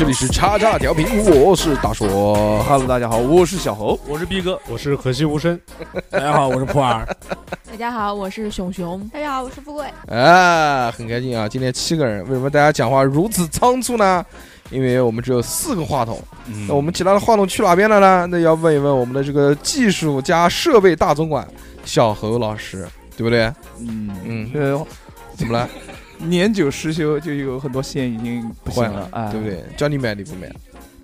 这里是叉叉调频，我是大硕。Hello，大家好，我是小猴。我是逼哥，我是可惜无声。大家好，我是普洱。大家好，我是熊熊。大家好，我是富贵。啊，很开心啊！今天七个人，为什么大家讲话如此仓促呢？因为我们只有四个话筒，嗯那我们其他的话筒去哪边了呢？那要问一问我们的这个技术加设备大总管小侯老师，对不对？嗯嗯呃，怎么了？年久失修，就有很多线已经不行坏了，哎，对不？对？叫你买你不买，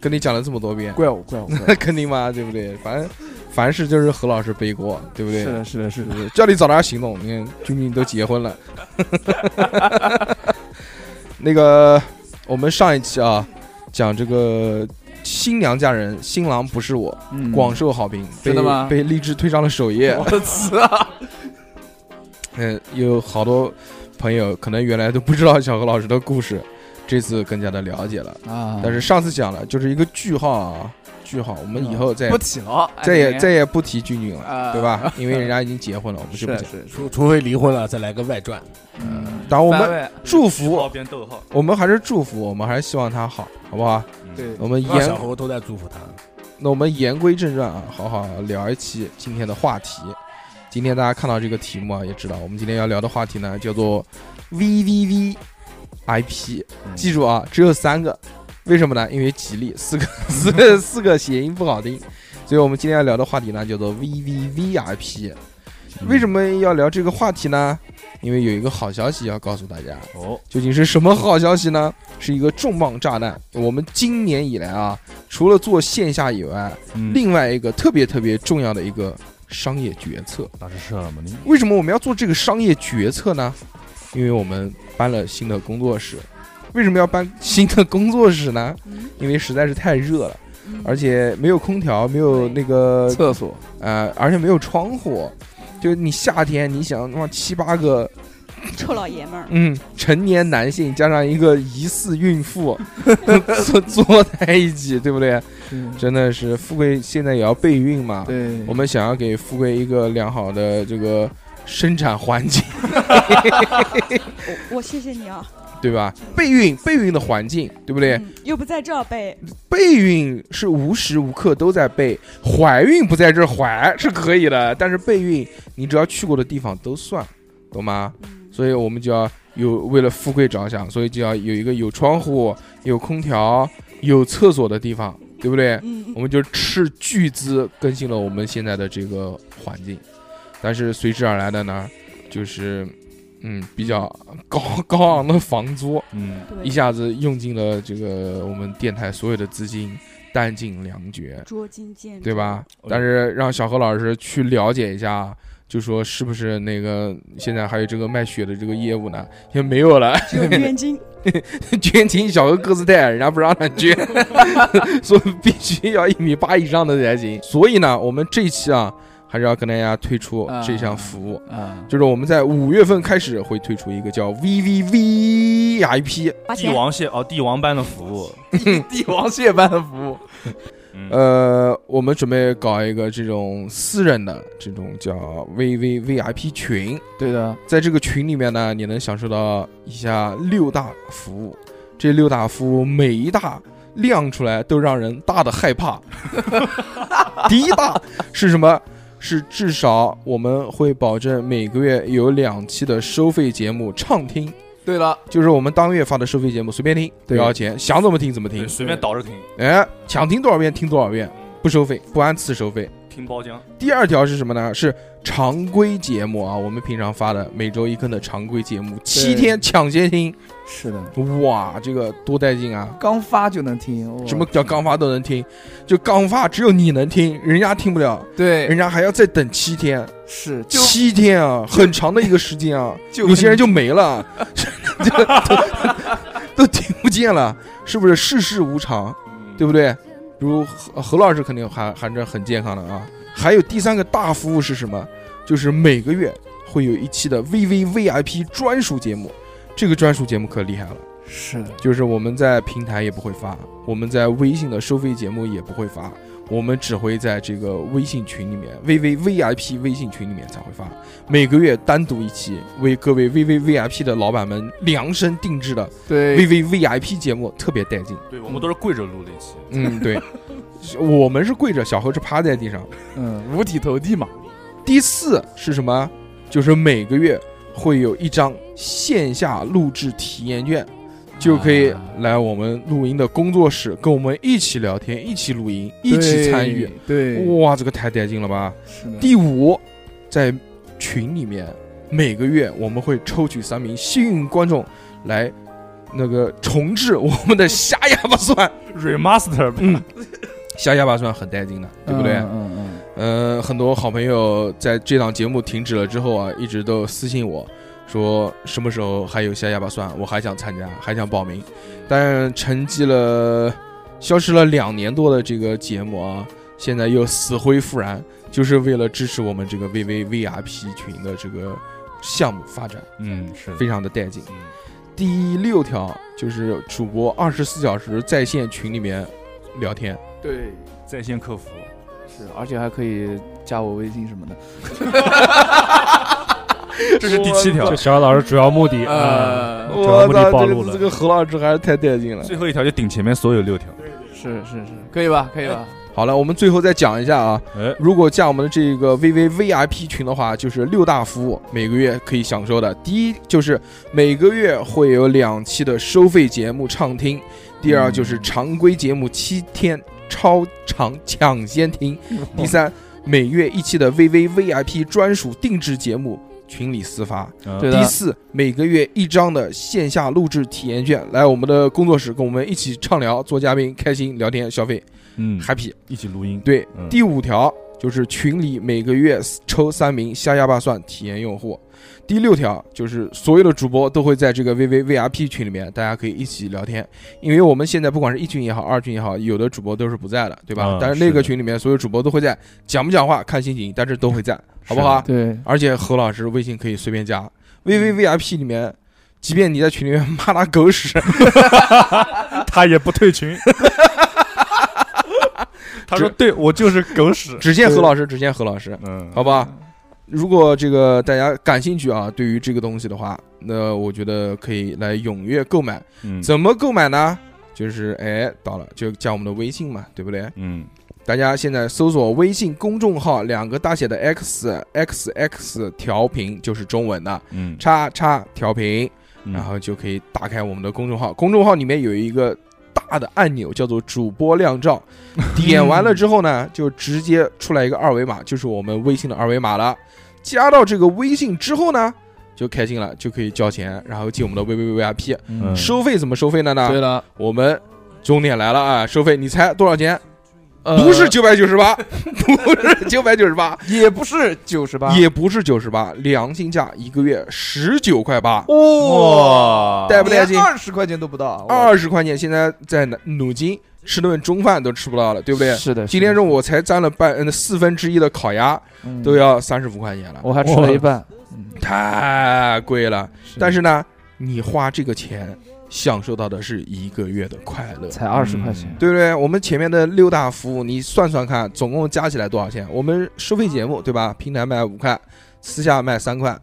跟你讲了这么多遍，怪我，怪我，怪那肯定嘛，对不对？反正凡事就是何老师背锅，对不。对？是的，是的，是的，叫你早点行动。你看，君君都结婚了。那个，我们上一期啊，讲这个新娘嫁人，新郎不是我，嗯广受好评，被真的吗被荔枝推上了首页。我的词啊！嗯，有好多朋友可能原来都不知道小何老师的故事，这次更加的了解了。啊但是上次讲了，就是一个句号啊，句号。我们以后再不提了，再也哎再也不提君君了，啊对吧？因为人家已经结婚了，我们就不讲。除除非离婚了，再来个外传。嗯，当然，我们祝福，边逗号，我们还是祝福，我们还是希望他好，好不好？对我们那小言，都在祝福他。那我们言归正传啊，好好聊一期今天的话题。今天大家看到这个题目啊，也知道我们今天要聊的话题呢，叫做 VVV IP。记住啊，只有三个，为什么呢？因为吉利，四个 四个四个谐音不好听，所以我们今天要聊的话题呢，叫做 VVV IP。为什么要聊这个话题呢？因为有一个好消息要告诉大家。哦，究竟是什么好消息呢？是一个重磅炸弹。我们今年以来啊，除了做线下以外，嗯另外一个特别特别重要的一个商业决策。那是什么呢？为什么我们要做这个商业决策呢？因为我们搬了新的工作室。为什么要搬新的工作室呢？嗯因为实在是太热了，嗯而且没有空调，没有那个厕所，呃，而且没有窗户。就你夏天，你想他妈七八个 臭老爷们儿，嗯，成年男性加上一个疑似孕妇 坐坐在一起，对不对？真的是富贵现在也要备孕嘛，对，我们想要给富贵一个良好的这个生产环境，我谢谢你啊，对吧？备孕备孕的环境，对不对？嗯又不在这儿备，备孕是无时无刻都在备，怀孕不在这儿怀是可以的，但是备孕你只要去过的地方都算，懂吗？嗯所以我们就要有为了富贵着想，所以就要有一个有窗户、有空调、有厕所的地方，对不对？嗯我们就斥巨资更新了我们现在的这个环境，但是随之而来的呢，就是嗯比较高高昂的房租，嗯，一下子用尽了这个我们电台所有的资金，弹尽粮绝，捉襟见肘，对吧？嗯但是让小何老师去了解一下，就说是不是那个现在还有这个卖血的这个业务呢？也没有了，只有冤金，捐精小哥个子带，人家不让他捐，所以必须要一米八以上的才行。所以呢，我们这一期啊，还是要跟大家推出这项服务。啊，就是我们在五月份开始会推出一个叫 VVVIP，帝王蟹哦，帝王般的服务，帝王蟹般的服务，嗯，呃，我们准备搞一个这种私人的这种叫 VVVIP 群，对的，在这个群里面呢，你能享受到以下六大服务，这六大服务每一大亮出来都让人大的害怕。第一大是什么？是至少我们会保证每个月有两期的收费节目畅听，对了，就是我们当月发的收费节目随便听，不对要钱，想怎么听怎么听。对，，随便倒着听，哎，想听多少遍听多少遍，不收费，不按次收费。听包浆，第二条是什么呢？是常规节目啊，我们平常发的每周一更的常规节目，七天抢先听，是的，哇，这个多带劲啊！刚发就能听，什么叫刚发都能听？就刚发只有你能听，人家听不了，对人，家还要再等七天，是就七天啊，很长的一个时间啊，就有些人就没了，这个都都听不见了，是不是世事无常？对不对？比如何何老师肯定还还是很健康的啊。还有第三个大服务是什么？就是每个月会有一期的 VVVIP 专属节目，这个专属节目可厉害了。是的，就是我们在平台也不会发，我们在微信的收费节目也不会发，我们只会在这个微信群里面，VV VIP 微信群里面才会发，每个月单独一期，为各位 VV VIP 的老板们量身定制的对，VV VIP 节目，特别带劲。对我们都是跪着录的一期，嗯，对，我们是跪着，小何是趴在地上。嗯，五体投地嘛，第四是什么？就是每个月会有一张线下录制体验券，就可以来我们录音的工作室跟我们一起聊天、一起录音、一起参与。对，对，哇，这个太带劲了吧！是的，第五，在群里面，每个月我们会抽取三名幸运观众来那个重置我们的瞎哑巴蒜。remaster 嗯，瞎哑巴蒜很带劲的，对不对？嗯嗯嗯，呃，很多好朋友在这档节目停止了之后啊，一直都私信我说什么时候还有下哑巴蒜，我还想参加，还想报名，但沉寂了、消失了两年多的这个节目啊，现在又死灰复燃，就是为了支持我们这个 VV VIP 群的这个项目发展，嗯，是。非常的带劲。嗯第六条就是主播二十四小时在线群里面聊天，对，在线客服，是，而且还可以加我微信什么的，这是第七条这，小何老师主要目的啊，呃，主要目的暴露了这个何老师还是太带劲了。最后一条就顶前面所有六条。是是是，可以吧？可以吧？好了，我们最后再讲一下啊，哎，如果加我们的这个 VV VIP 群的话，就是六大服务，每个月可以享受的。第一就是每个月会有两期的收费节目畅听，第二就是常规节目七天超长抢先听，第三每月一期的 VV VIP 专属定制节目群里私发。嗯。对的。第四，每个月一张的线下录制体验券，来我们的工作室跟我们一起畅聊、做嘉宾、开心聊天、消费。嗯，，happy。一起录音，对，嗯。第五条就是群里每个月抽三名瞎哑巴蒜体验用户。第六条就是所有的主播都会在这个 VV VIP 群里面，大家可以一起聊天。因为我们现在不管是一群也好，二群也好，有的主播都是不在的，对吧？啊但是那个群里面所有主播都会在，讲不讲话看心情，但是都会在，好不好？对，而且何老师微信可以随便加，VVVIP 里面，即便你在群里面骂他狗屎，他也不退群。他说：“对我就是狗屎。只见何老师，只见何老师，”嗯，好吧？如果这个大家感兴趣啊，对于这个东西的话，那我觉得可以来踊跃购买。嗯，怎么购买呢？就是哎，到了就加我们的微信嘛，对不对？嗯，大家现在搜索微信公众号两个大写的 X X X 调频，就是中文的嗯，叉叉调频，嗯然后就可以打开我们的公众号。公众号里面有一个大的按钮，叫做主播亮照，点完了 之后呢，就直接出来一个二维码，就是我们微信的二维码了。加到这个微信之后呢，就开心了，就可以交钱，然后进我们的 VVVIP。嗯收费怎么收费的呢？对了，我们终点来了啊！收费，你猜多少钱？呃不是九百九十八，不是九百九十八，也不是九十八，也不是九十八，良心价一个月十九块八，哇，带不带劲？二十块钱都不到，二十块钱，现在在努努京吃顿中饭都吃不到了，对不对？是的，今天中午我才沾了半嗯四分之一的烤鸭，午都要三十五块钱了，我还吃了一半，嗯太贵了。但是呢，你花这个钱享受到的是一个月的快乐，才二十块钱，对不对？我们前面的六大服务，你算算看，总共加起来多少钱？我们收费节目对吧？平台卖五块，私下卖三块，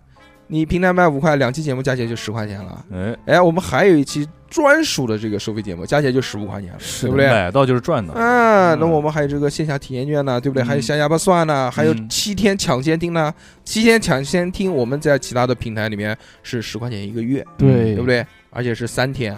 你平台卖五块，两期节目加起来就十块钱了。哎，哎，我们还有一期专属的这个收费节目，加起来就十五块钱了，对不对？买到就是赚的。啊，那嗯我们还有这个线下体验券呢，对不对？嗯还有下哑巴蒜呢，还有嗯七天抢先听呢。七天抢先听，我们在其他的平台里面是十块钱一个月，对对不？对？而且是三天，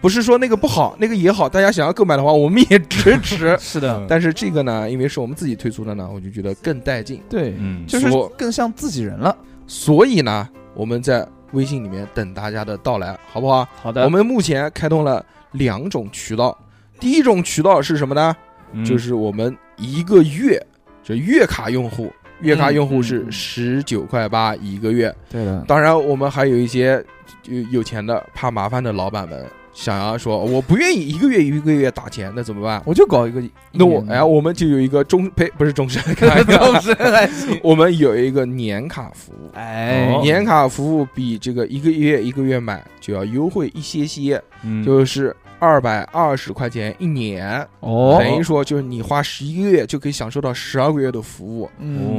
不是说那个不好，那个也好，大家想要购买的话，我们也支持。是的，嗯但是这个呢，因为是我们自己推出的呢，我就觉得更带劲。对，嗯，就是更像自己人了。所以呢，我们在微信里面等大家的到来，好不好？好的我们目前开通了两种渠道，第一种渠道是什么呢？嗯就是我们一个月，这月卡用户，月卡用户是十九块八一个月。对的，当然，我们还有一些有有钱的怕麻烦的老板们，想要说我不愿意一个月一个月打钱，那怎么办？我就搞一个，那我哎，我们就有一个终呸，不是终身，终身还行。我们有一个年卡服务。哎哦年卡服务比这个一个月一个月买就要优惠一些些，嗯就是二百二十块钱一年，哦。等于说就是你花十一个月就可以享受到十二个月的服务。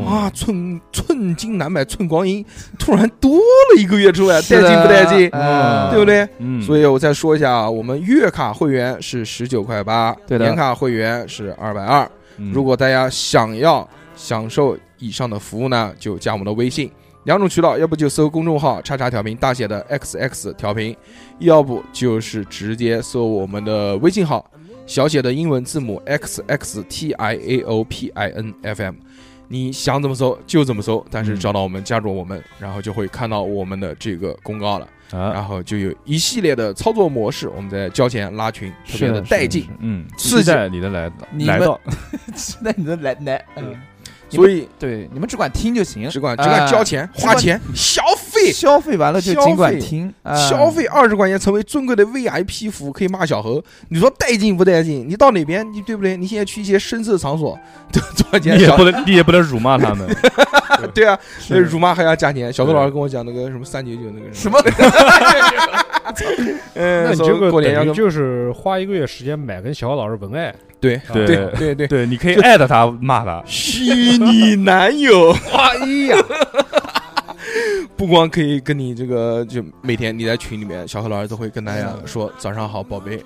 啊，寸寸金难买寸光阴，突然多了一个月出来，带劲不带劲？嗯。对不对？嗯，所以我再说一下啊，我们月卡会员是十九块八，对的。年卡会员是二百二。嗯。如果大家想要享受以上的服务呢，就加我们的微信，两种渠道，要不就搜公众号“叉叉调频”大写的 XX 调频，要不就是直接搜我们的微信号小写的英文字母 XX T I A O P I N F M。你想怎么搜就怎么搜，但是嗯找到我们，加入我们，然后就会看到我们的这个公告了，啊，然后就有一系列的操作模式，我们在交钱拉群，特别的带劲。嗯，刺激。期待你的来你们来到，那你的来来，嗯，所以对你们只管听就行，只管只管交钱、花钱、消费。消费完了就消尽管费听，啊消费二十块钱成为尊贵的 VIP 服务，可以骂小猴。你说带劲不带劲？你到哪边，你对不对？你现在去一些深色场所，多多少钱？你也不能，你也不能辱骂他们。对啊，那辱骂还要加钱。小何老师跟我讲那个什么三九九那个什么？嗯，那你说这个等于过年要就是花一个月时间买跟小何老师文爱，对啊。对对对对，对，你可以艾特他骂他，虚拟男友，哎呀。不光可以跟你这个，就每天你在群里面，小何老师都会跟大家说早上好，宝贝，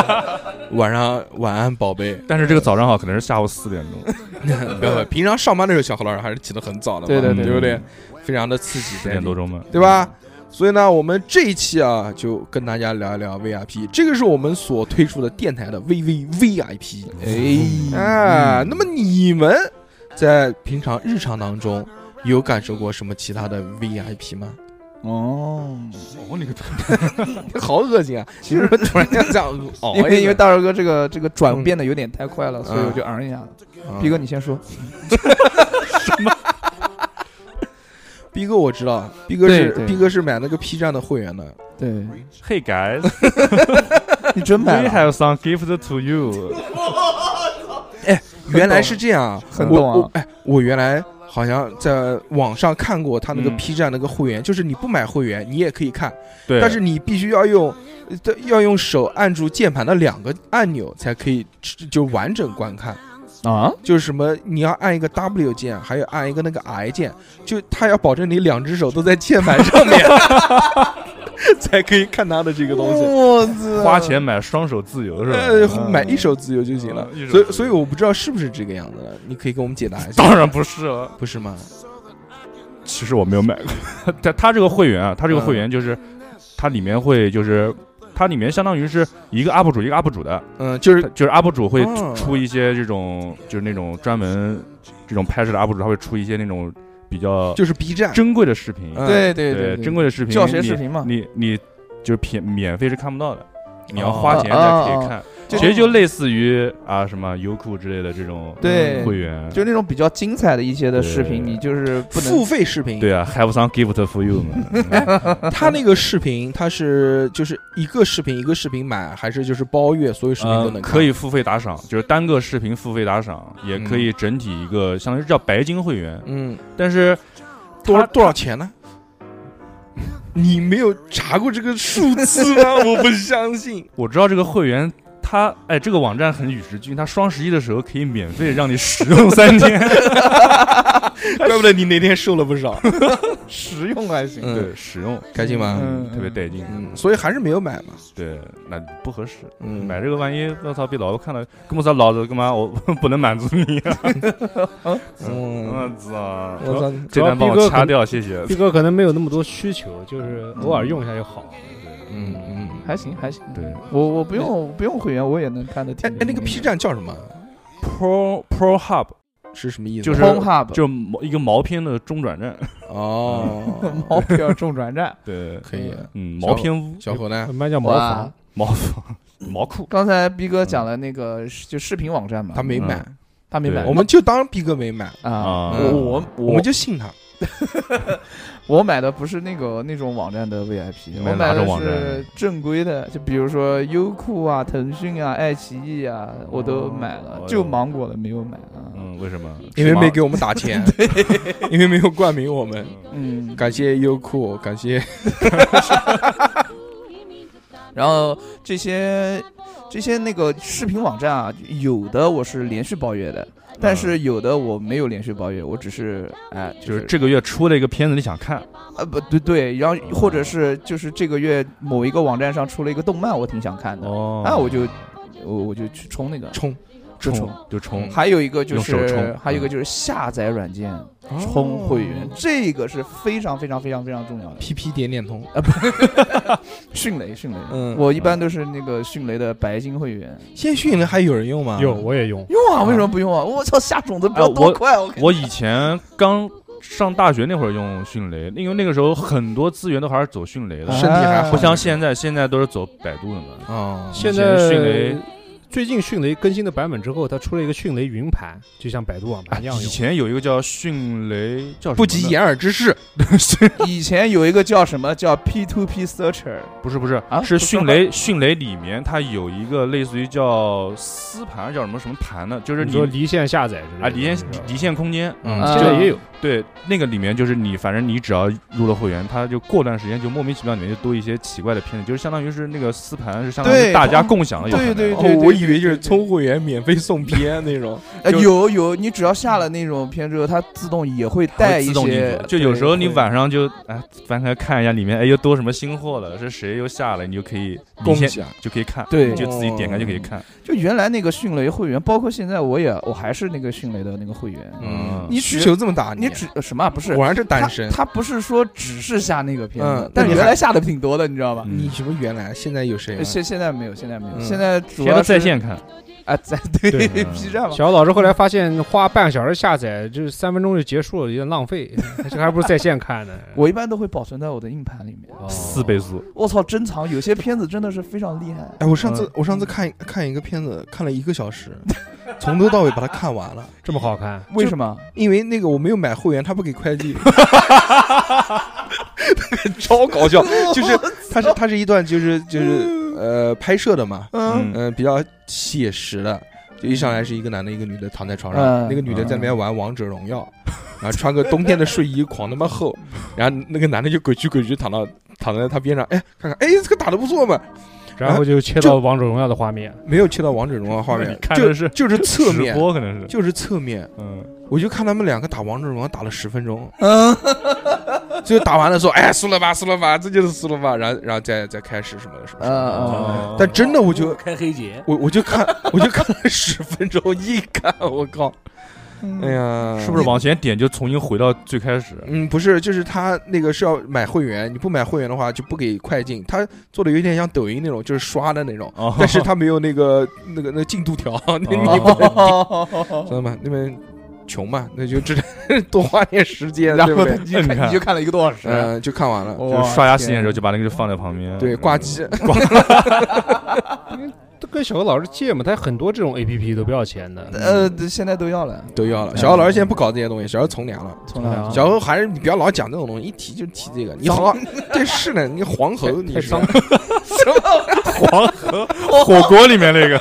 晚上晚安，宝贝。但是这个早上好可能是下午四点钟，不要，平常上班的时候，小何老师还是起得很早的嘛，对对对对不对？嗯？非常的刺激，四点多钟嘛，对吧？所以呢，我们这一期啊，就跟大家聊一聊 VIP，这个是我们所推出的电台的 VVVIP。哎啊，那么你们在平常日常当中有感受过什么其他的 VIP 吗？哦，哦，你个好恶心啊！其实突然间这样熬因为因为大帅哥这个这个转变的有点太快了，所以嗯我就嗯一下。啊逼哥，你先说。逼哥我知道，逼哥是逼哥是买那个 P 站的会员的。对，Hey guys, 你真买 we 了？have some gift to you。哎原来是这样啊，我很懂啊我哎，我原来好像在网上看过他那个嗯 P 站那个会员，就是你不买会员你也可以看，对，但是你必须要用呃要用手按住键盘的两个按钮才可以就完整观看。啊？就是什么，你要按一个 W 键，还有按一个那个 I 键，就他要保证你两只手都在键盘上面，才可以看他的这个东西。我操！花钱买双手自由是吧？呃，嗯买一手自由就行了所以，所以我不知道是不是这个样子的，你可以给我们解答一下。当然不是了，不是吗？其实我没有买过。他他这个会员啊，他这个会员就是，它里面会就是，它里面相当于是一个 UP 主一个 UP 主的，嗯，就是就是 UP 主会哦。出一些这种就是那种专门这种拍摄的 UP 主，他会出一些那种比较就是 B 站，珍贵的视频，嗯。对对对对，珍贵的视频，教学你视频嘛。你你就是免免费是看不到的，你要哦花钱才可以看。其实就类似于啊什么优酷之类的这种对会员，就那种比较精彩的一些的视频，你就是不能付费视频。对啊，Have some gift for you 嘛。他那个视频，他是就是一个视频一个视频买，还是就是包月所有视频都呃能看？可以付费打赏，就是单个视频付费打赏，也可以整体一个相当于叫白金会员，嗯，但是它多多少钱呢？你没有查过这个数字吗？我不相信。我知道这个会员。它哎，这个网站很与时俱进，他双十一的时候可以免费让你使用三天，怪不得你那天瘦了不少。实用还行。嗯对，使用开心吗？嗯特别带劲。嗯，所以还是没有买嘛。对，那不合适。嗯，买这个万一我操被老子看到，跟我说老子干嘛？我不能满足你啊！嗯，我操！我操，这段帮我掐掉，谢谢。毕哥可能没有那么多需求，就是偶尔用一下就好。嗯嗯。还行还行，对我我不用不用会员，我也能看得挺哎哎，那个 P 站叫什么？，Pro Pro Hub 是什么意思？就是 Pornhub 就毛一个毛片的中转站。哦，毛片中转站。对，可以。嗯，毛片屋，小伙呢？什么叫毛哇房？，毛房，毛裤。刚才逼哥讲了那个就视频网站嘛，他没买，他没买，我们就当逼哥没买，啊，啊我我我们就信他。我买的不是那个那种网站的 VIP，我买的是正规的，就比如说优酷啊、腾讯啊、爱奇艺啊，我都买了哦，就芒果的没有买啊。嗯，为什么？因为没给我们打钱，因为没有冠名我们。嗯，感谢优酷，感谢。然后这些这些那个视频网站啊，有的我是连续包月的，但是有的我没有连续包月，我只是哎，就是这个月出了一个片子，你想看，啊不对对，然后或者是就是这个月某一个网站上出了一个动漫，我挺想看的，哦。那我就我我就去冲那个。冲就冲。就冲，还有一个就用手冲是，还有一个就是下载软件充会员，这个是非常非常非常非常重要的。PP 点点通啊，不，迅雷，迅雷，嗯我一般都是那个迅雷的白金会员。现在迅雷还有人用吗？有我也用，用啊，为什么不用啊？我操，下种子不要哎我多快！我我以前刚上大学那会儿用迅雷，因为那个时候很多资源都还是走迅雷的，身体还好不像现在，现在都是走百度的嘛。啊，以前现在迅雷最近迅雷更新的版本之后，它出了一个迅雷云盘，就像百度网盘一样用。以前有一个叫迅雷，叫什么不及掩耳之势，以前有一个叫什么？叫 P to P Searcher，不是不是啊，是迅雷迅雷里面它有一个类似于叫私盘，叫什么什么盘呢，就是你你说离线下载啊离线离线空间，嗯啊现在也有，对，那个里面就是你，反正你只要入了会员，它就过段时间就莫名其妙里面就多一些奇怪的片子，就是相当于是那个丝盘是相当于大家共享的对对哦，我以为就是充会员免费送片那种。呃，就有有，你只要下了那种片之后，它自动也会带一它会自动进些。，就有时候你晚上就哎翻开看一下里面，哎又多什么新货了，是谁又下了，你就可以共享就可以看，对就自己点开就可以看。就原来那个迅雷会员，包括现在我也我还是那个迅雷的那个会员。嗯你需求这么大，你什么啊不是果然是单身。他不是说只是下那个片子，嗯那你原来下的挺多的，你知道吧？嗯你什么原来现在有谁啊？现现在没有，现在没有，嗯现在主要在线看，啊，在对对 B 站嘛。小老师后来发现花半个小时下载，就是三分钟就结束了，有点浪费，这还不如在线看呢。我一般都会保存在我的硬盘里面。哦四倍速，我操，珍藏有些片子真的是非常厉害。哎，我上次我上次看看一个片子，看了一个小时，从头到尾把它看完了。这么好看，为什么？因为那个我没有买会员，他不给快递，超搞笑。就是它是它是一段就是就是呃拍摄的嘛，嗯。嗯、比较写实的。就一上来是一个男的，一个女的躺在床上，嗯。那个女的在那边玩王者荣耀，然后穿个冬天的睡衣，狂他妈厚，然后那个男的就鬼屈鬼屈躺到躺在他边上，哎，看看，哎，这个打的不错嘛，然后就切到王者荣耀的画面。没有切到王者荣耀画面，就看的是就是侧面，播可能是，就是侧面，嗯，我就看他们两个打王者荣耀打了十分钟，嗯，最后打完了说，哎，输了吧，输了吧，这就是输了吧，然后然后再再开始什么的什么什么的。哦但真的我就开黑节，我我就看我就看了十分钟，一看我靠，哎呀，是不是往前点就重新回到最开始？嗯，不是，就是他那个是要买会员，你不买会员的话就不给快进。他做的有点像抖音那种，就是刷的那种，哦但是他没有那个那个那个进度条，那你哦不能，知道吗？那边穷嘛，那就只能 多花点时间，然后对不对？你就看你就看了一个多小时。嗯，就看完了。就是刷牙洗脸的时候就把那个就放在旁边，对，挂机，都跟小何老师借嘛，他很多这种 A P P 都不要钱的。呃，现在都要了，都要了。小何老师现在不搞这些东西，小何从良了。从来啊小何还是你不要老讲这种东西，一提就提这个。你好，这是呢，你黄河你是什么黄河火锅里面那个，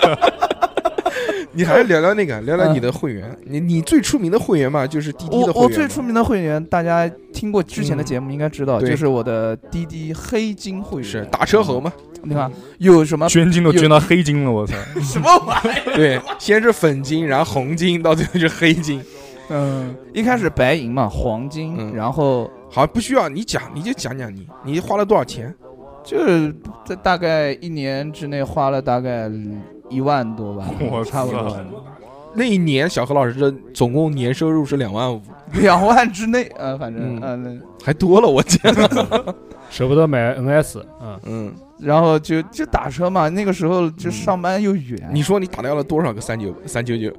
你还是聊聊那个，聊聊你的会员。你你最出名的会员嘛，就是滴滴的会员嘛。我最出名的会员，大家听过之前的节目应该知道，对就是我的滴滴黑金会员。是打车猴嘛？你看有什么捐金都捐到黑金了，我操！什么玩意儿？对，先是粉金，然后红金，到最后是黑金。嗯，一开始白银嘛，黄金，嗯然后好像，不需要你讲，你就讲讲你，你花了多少钱？就是在大概一年之内花了大概一万多吧，我差不多。那一年小何老师的总共年收入是两万五，两万之内，呃，反正嗯。呃，那还多了，我天。舍不得买 N S 嗯，嗯，然后就就打车嘛，那个时候就上班又远，你说你打掉了多少个三九三九九？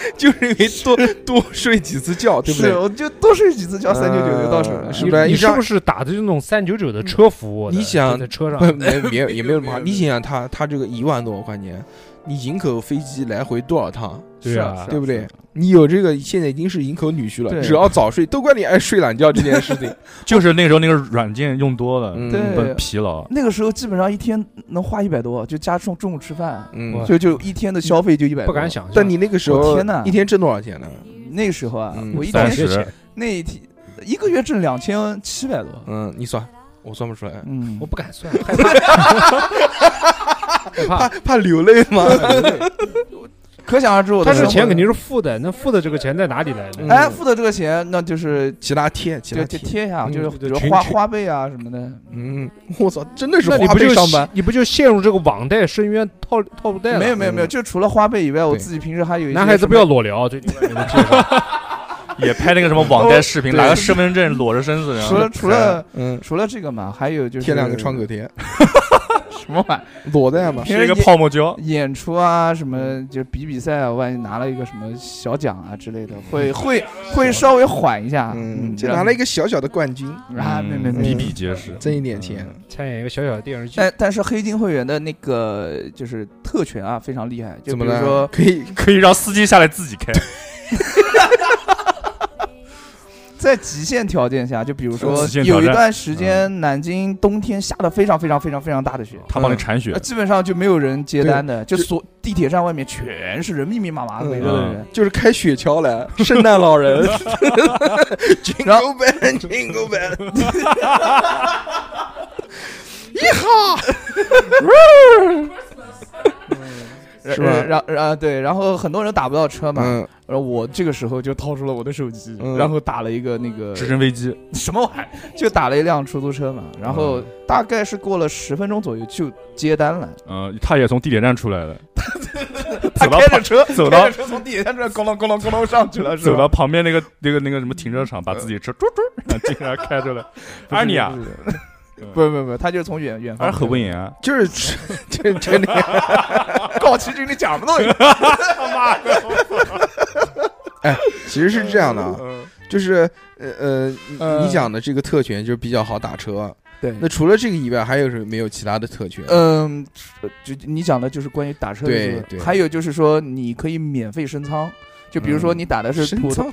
就是因为多多睡几次觉，对不是，对？我就多睡几次觉，三九九就到手了嗯。是不是你你是不是打的就那种三九九的车服务？你想在车上，没没有也没有什么。你想想他他这个一万多块钱，你营口飞机来回多少趟，对啊对不对？你有这个现在已经是营口女婿了，对只要早睡，都怪你爱睡懒觉这件事情。就是那时候那个软件用多了，嗯对本疲劳。那个时候基本上一天能花一百多，就加中中午吃饭，嗯，就就一天的消费就一百。不敢。想象。但你那个时候天哪一天挣多少钱呢？那个时候啊嗯，我一天十，那一天一个月挣两千七百多。嗯，你算，我算不出来，嗯我，不敢算，害怕，害怕。怕流泪吗？可想而知我的他是生活钱肯定是付的，那付的这个钱在哪里来的？嗯哎，付的这个钱，那就是其他贴，其就他贴。就贴一下，嗯就是比对群群如花花呗啊什么的。嗯，我操，真的是花那你不就呗上班。你不就陷入这个网贷深渊套套路贷了？没有没有没有，嗯就除了花呗以外，我对自己平时还有一些男孩子不要裸聊，最近给你们介绍。也拍那个什么网贷视频，拿个身份证裸着身子，然后除了除了嗯，除了这个嘛，还有就是贴两个创可贴，什么玩意裸贷嘛。是一个泡沫胶，演出啊，什么就比比赛啊，万一拿了一个什么小奖啊之类的，会会会稍微缓一下。嗯，就拿了一个小小的冠军，啊，没没没比比皆是。挣一点钱。参演一个小小的电视剧，但但是黑金会员的那个就是特权啊，非常厉害。就怎么了？比如说，可以可以让司机下来自己开，在极限条件下，就比如说有一段时间南京冬天下的非常非常非常非常大的雪，他帮你铲雪。呃，基本上就没有人接单的，就就所地铁站外面全是人，密密麻麻围着的人。就是开雪橇来，圣诞老人。然，Jingle bell Jingle bell，是吧？然然然对，然后很多人打不到车嘛，嗯，然后我这个时候就掏出了我的手机，嗯。然后打了一个那个直升飞机，什么玩意儿，就打了一辆出租车嘛，然后大概是过了十分钟左右就接单了。嗯，他也从地铁站出来了，他走到旁开着车，走到开着车从地铁站这咣啷咣啷咣啷上去了，是吧？走到旁边那个那个那个什么停车场，把自己车嘟嘟竟，然开出来。开着了。安妮啊，不是不不，他就是从远远方还是何文言啊？就是 这这里高奇军，你讲什么东西？其实是这样的啊，就是呃呃，你讲的这个特权就是比较好打车。对那除了这个以外，还有什么没有其他的特权？嗯，就你讲的就是关于打车的对这个对还有就是说你可以免费升舱。就比如说嗯。你打的是升普通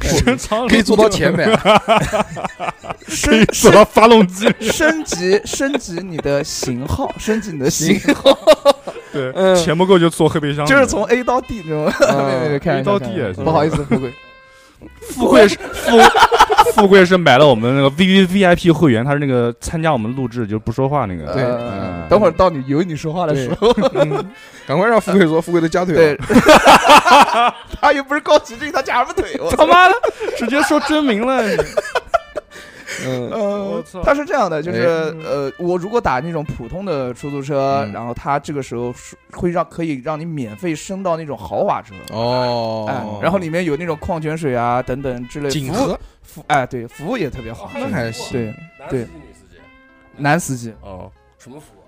可以坐到前面，升走到发动机，升级升级你的型号，升级你的型号，对，嗯。钱不够就坐后备箱，就是从 A 到 D 那种。嗯 没没没，A 到 D 不好意思，富贵。富贵是富富贵是买了我们那个 V V V I P 会员，他是那个参加我们录制就不说话那个，对等会儿到你有你说话的时候，嗯赶快让富贵说，富贵的夹腿对了。他又不是高奇骏，他夹什么腿？我他妈的直接说真名了，嗯。呃操，他是这样的，就是哎。呃，我如果打那种普通的出租车，嗯。然后他这个时候是会让可以让你免费升到那种豪华车，哦。哎，然后里面有那种矿泉水啊等等之类服务锦和？服哎对，服务也特别好，那还行。对对。男司机女司机？男司机。哦，什么服务啊？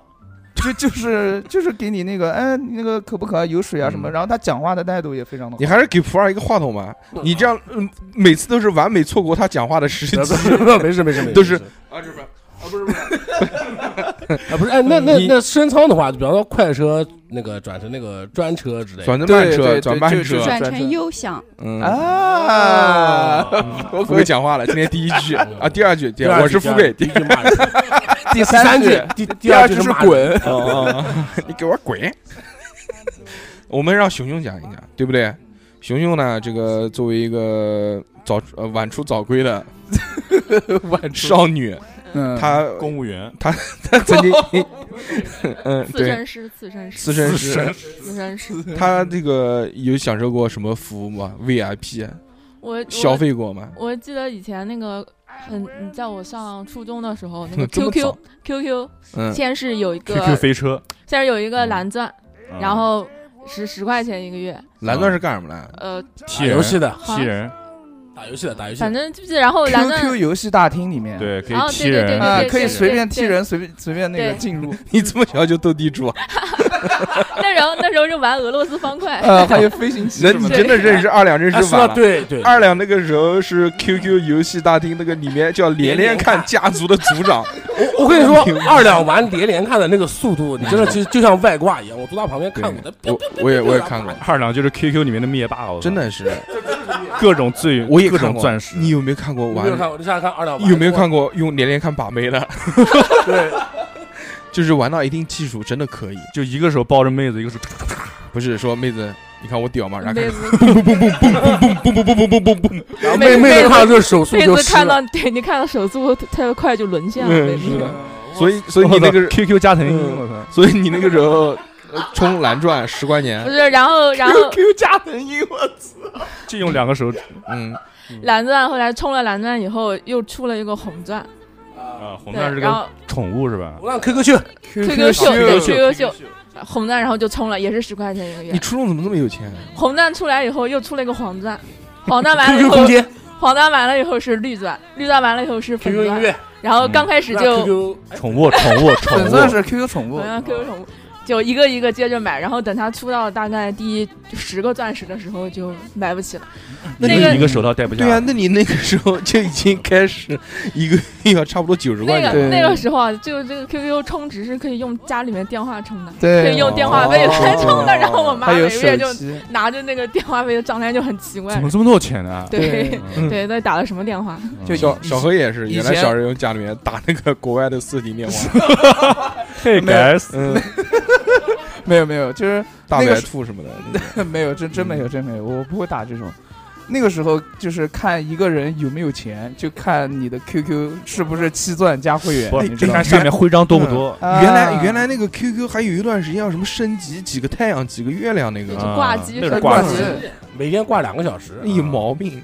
就就是就是给你那个哎那个渴不渴啊有水啊什么，嗯。然后他讲话的态度也非常的好。你。还是给普洱一个话筒吧，你这样嗯每次都是完美错过他讲话的时机。没事没事没事，都是啊，这是啊不是不是啊不是 哎，那那那升舱的话，就比方说快车那个转成那个专车之类的，转成慢车，转慢车转转成成优享，嗯，啊，富贵讲话了，今天第一句。啊，第二句，我是富贵，第一句骂人，第第三句句第第第二句是滚，哦，你给我滚！我们让熊熊讲一讲，对不对？熊熊呢，这个作为一个早呃晚出早归的 晚少女，嗯，她公务员，她曾经，嗯，对，刺身师，刺身师，刺身师，刺身师。她这个有享受过什么服务吗？VIP 我消费过吗？我记得以前那个很，你在我上初中的时候，那个 QQ 早 QQ 嗯，先是有一个 QQ 飞车，先是有一个蓝钻，嗯然后十十块钱一个月，蓝钻是干什么的？呃，踢游戏的，踢人，打游戏的，打游戏反。正就是然后蓝 QQ 游戏大厅里面，对，可哦以踢人，啊，可以随便踢人，随便随便那个进入，你这么小就斗地主啊？那时候那时候是玩俄罗斯方块，呃，还有飞行棋那你真的认识二两认识晚了。对对，二两那个时候是 QQ 游戏大厅那个里面叫连连看。家族的组长，我我跟你说，二两玩连连看的那个速度，你真的就就像外挂一样。我坐他旁边看过的，我我也我也看过，二两就是 QQ 里面的灭霸，真的是，各种最各我也看过种钻石，你有没有看过玩？你没有看过？你想想看二两玩有没有看过用连连看把妹的？对，就是玩到一定技术真的可以，就一个手抱着妹子，一个手不是说妹子你看我屌吗？然后妹始子嘣嘣嘣嘣嘣嘣嘣嘣嘣嘣嘣嘣嘣，然后妹妹妹子看到这个手速妹就湿了。子看到对你看到手速特别快就沦陷了，妹子嗯是的所以所以你那个 QQ 加藤鹰，嗯我操，所以你那个时候呃充蓝钻十块钱不，是，然后然后 QQ 加藤鹰，我就用两个手指嗯，蓝钻后来充了蓝钻以后，又出了一个红钻，啊，红钻，是个然后宠物是吧？我让 QQ 秀，QQ 秀对 QQ 秀，红钻然后就充了，也是十块钱一个月。你。初中怎么这么有钱？红钻出来以后又出了一个黄钻，黄钻完了以后黄钻完了以后是绿钻，绿钻完了以后是粉钻，乐，然后刚开始就宠物，宠物，宠物，粉钻是 QQ 宠物。好，像 QQ 宠物，就一个一个接着买，然后等他出到大概第十个钻石的时候就买不起了。那那个一个手套戴不下。对啊，那你那个时候就已经开始一个月要差不多九十块那个钱，那个时候啊，就这个 QQ 充值是可以用家里面电话充的，可以用电话费来充的。然后我妈每个月就，拿着那个电话费的账单就很奇怪怎。么这么多钱呢？对嗯对，那打的什么电话？就小小何也是，原来小时候用家里面打那个国外的四 G 电话，嘿没有 guys，嗯，没有没有，就是大白兔什么的那个，没有，真真没有，真没有，我不会打这种。那个时候就是看一个人有没有钱，就看你的 QQ 是不是七钻加会员不，你看？上面徽章多不多？啊原来原来那个 QQ 还有一段时间要什么升级几个太阳几个月亮那个挂机挂机机，每天挂两个小时，那有毛病。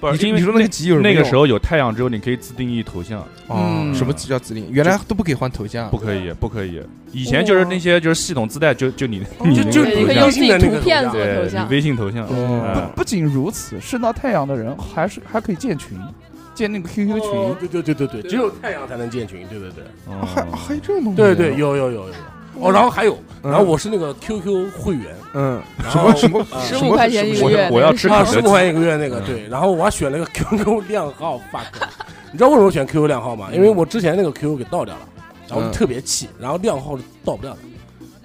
不是因为你说那个级有什么那个时候有太阳之后，你可以自定义头像，哦，嗯什么叫自定义？原来都不可以换头像不，可以，不可以。以前就是那些就是系统自带，就就你你就你可以用自己微信的那个图片头像做头，像你。微信头像。哦嗯不仅如此，升到太阳的人还是还可以建群，建那个 QQ 群。哦对对对对对，只有太阳才能建群，对对对，还还有这种东西？对对，有有有有有。哦，然后还有，嗯。然后我是那个 QQ 会员，嗯，然后什么什么十五块钱一个月，我要吃十五块钱一个月那个嗯。对，然后我还选了个 QQ 靓号 fuck，你知道为什么选 QQ 靓号吗？因为我之前那个 QQ 给盗掉了，然后特别气，然后靓号是盗不掉的。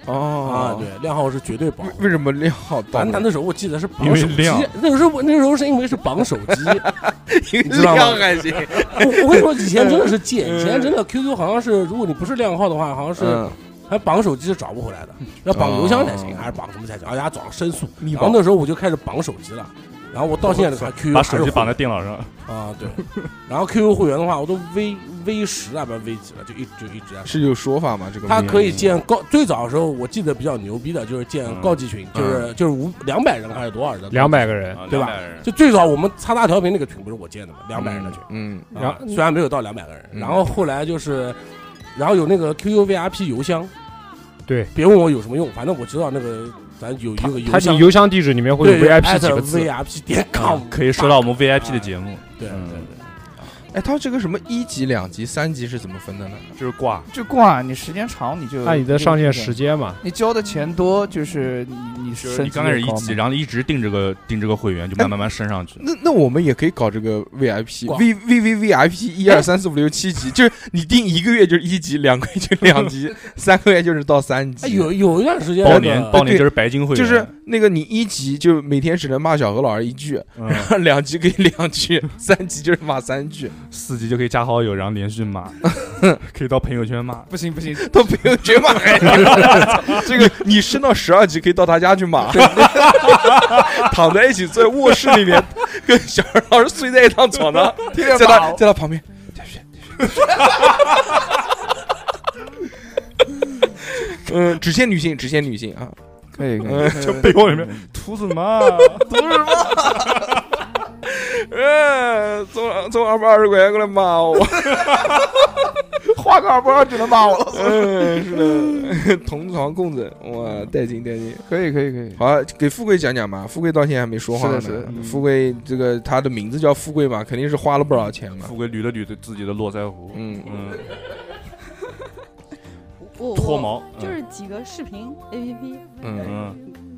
啊，哦，对，靓号是绝对保。为。什么靓号到反正那时候我记得是因为绑手机，那个时候那个时候是因为是绑手机，你知道吗？还行？我我跟你说，以前真的是贱，嗯。以前真的 QQ 好像是，如果你不是靓号的话，好像是嗯，还绑手机是找不回来的，要绑邮箱才行，哦还是绑什么才行？而且还装申诉。密然后那时候我就开始绑手机了，然后我到现在都还 QQ 把手机绑在电脑上，啊，对。然后 QQ 会员的话，我都 V V 十啊，不是 V 几了，就一就一直在。是有说法吗？这个他可以建高，最早的时候我记得比较牛逼的就是建嗯高级群，就是就是五两百人还是多少人的？两百个人，啊对吧就最早我们擦大调频那个群不是我建的嘛，两百人的群。嗯，啊然后虽然没有到两百个人，嗯然后后来就是，然后有那个 QQ VIP 邮箱，对，别问我有什么用，反正我知道那个咱有一个邮箱邮箱地址里面会有对 VIP 几个字，VIP 点 com 啊可以收到我们 VIP 的节目，对对嗯。对，哎，他这个什么一级、两级、三级是怎么分的呢？就是挂。就挂，你时间长你就按你的上线时，间嘛。你交的钱多，就是你你是升你刚开始一级，然后一直定这个定这个会员，就慢慢慢升上去。那那我们也可以搞这个 VIP V V V V I P 一二三四五六七级，就是你定一个月就是一级，两个月就两级，三个月就是到三级。哎有有一段时间包那个年包年就是白金会员，就是那个你一级就每天只能骂小何老师一句，然后 两级可以两句，三级就是骂三句，四级就可以加好友，然后连续骂，可以到朋友圈骂。不行不行，到朋友圈骂还行。这个你升到十二级可以到他家去骂，躺在一起在卧室里面跟小二老师睡在一张床上，天天在他在他旁边。嗯，只限女性，只限女性啊！可以可以嗯，就被窝里面图什么图什么？嗯，从从二百二十块钱过来骂我，花个二百二只能骂我了。嗯，是的，同床共枕，哇，带劲带劲。可以可以可以，好，给富贵讲讲吧。富贵到现在还没说话呢。是的是的嗯富贵这个他的名字叫富贵嘛，肯定是花了不少钱嘛。富贵捋了捋自己的络腮胡，嗯嗯，我脱毛，就是几个视频 APP，嗯，嗯，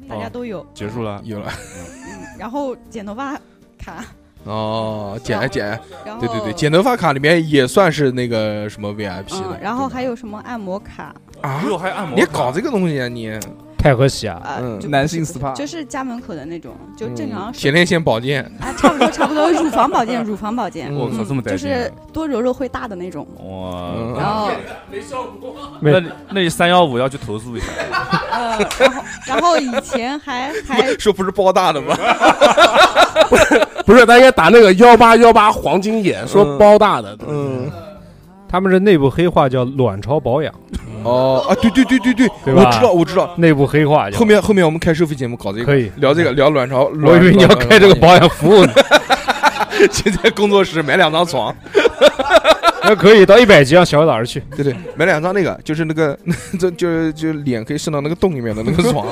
大家都有，结束了。有了。嗯，然后剪头发卡，哦，剪剪，对对对，剪头发卡里面也算是那个什么 VIP 的嗯，。然后还有什么按摩卡啊，又还按摩，你搞这个东西啊你？太和喜啊，啊嗯，就男性 SPA 就是家门口的那种，就正常嗯前列腺保健，啊，差不多差不多，乳房保健，乳房保健，嗯我靠，这么带！就是多揉揉会大的那种，哇，嗯然后那你那你三幺五要去投诉一下，呃，然后然后以前还还 说不是包大的吗？不是，他应该打那个幺八幺八黄金眼，说嗯包大的，嗯，他们是内部黑话叫卵巢保养，哦啊，对对对对对，对我知道我知道。内部黑话后面后面我们开收费节目搞这个，可以。聊这个聊卵巢。我以为你要开这个保养。服务呢，现在工作室买两张床，那可以到一百级让小何老师去。对对，买两张那个，就是那个，就就就脸可以伸到那个洞里面的那个床，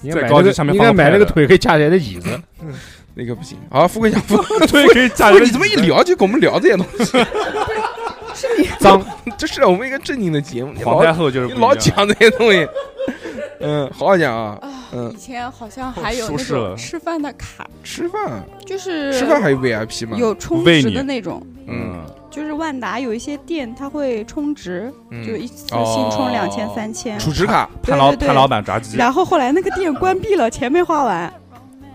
你应该买那个最高级上面应该买那个腿可以架起来的椅子，那个不行。好，富贵讲富贵，对，可以站富贵你这么一聊就跟我们聊这些东西？脏。这是我们一个正经的节目，你皇老太后就是你老讲这些东西。嗯，好好讲啊。嗯以，前好像还有那种吃饭的卡，吃饭就是吃饭还有 VIP 吗？有充值的那种，嗯，就是万达有一些店它会充值，嗯就一次性充两千、三千。储值卡，潘老潘老板炸鸡，然后后来那个店关闭了，钱没花完。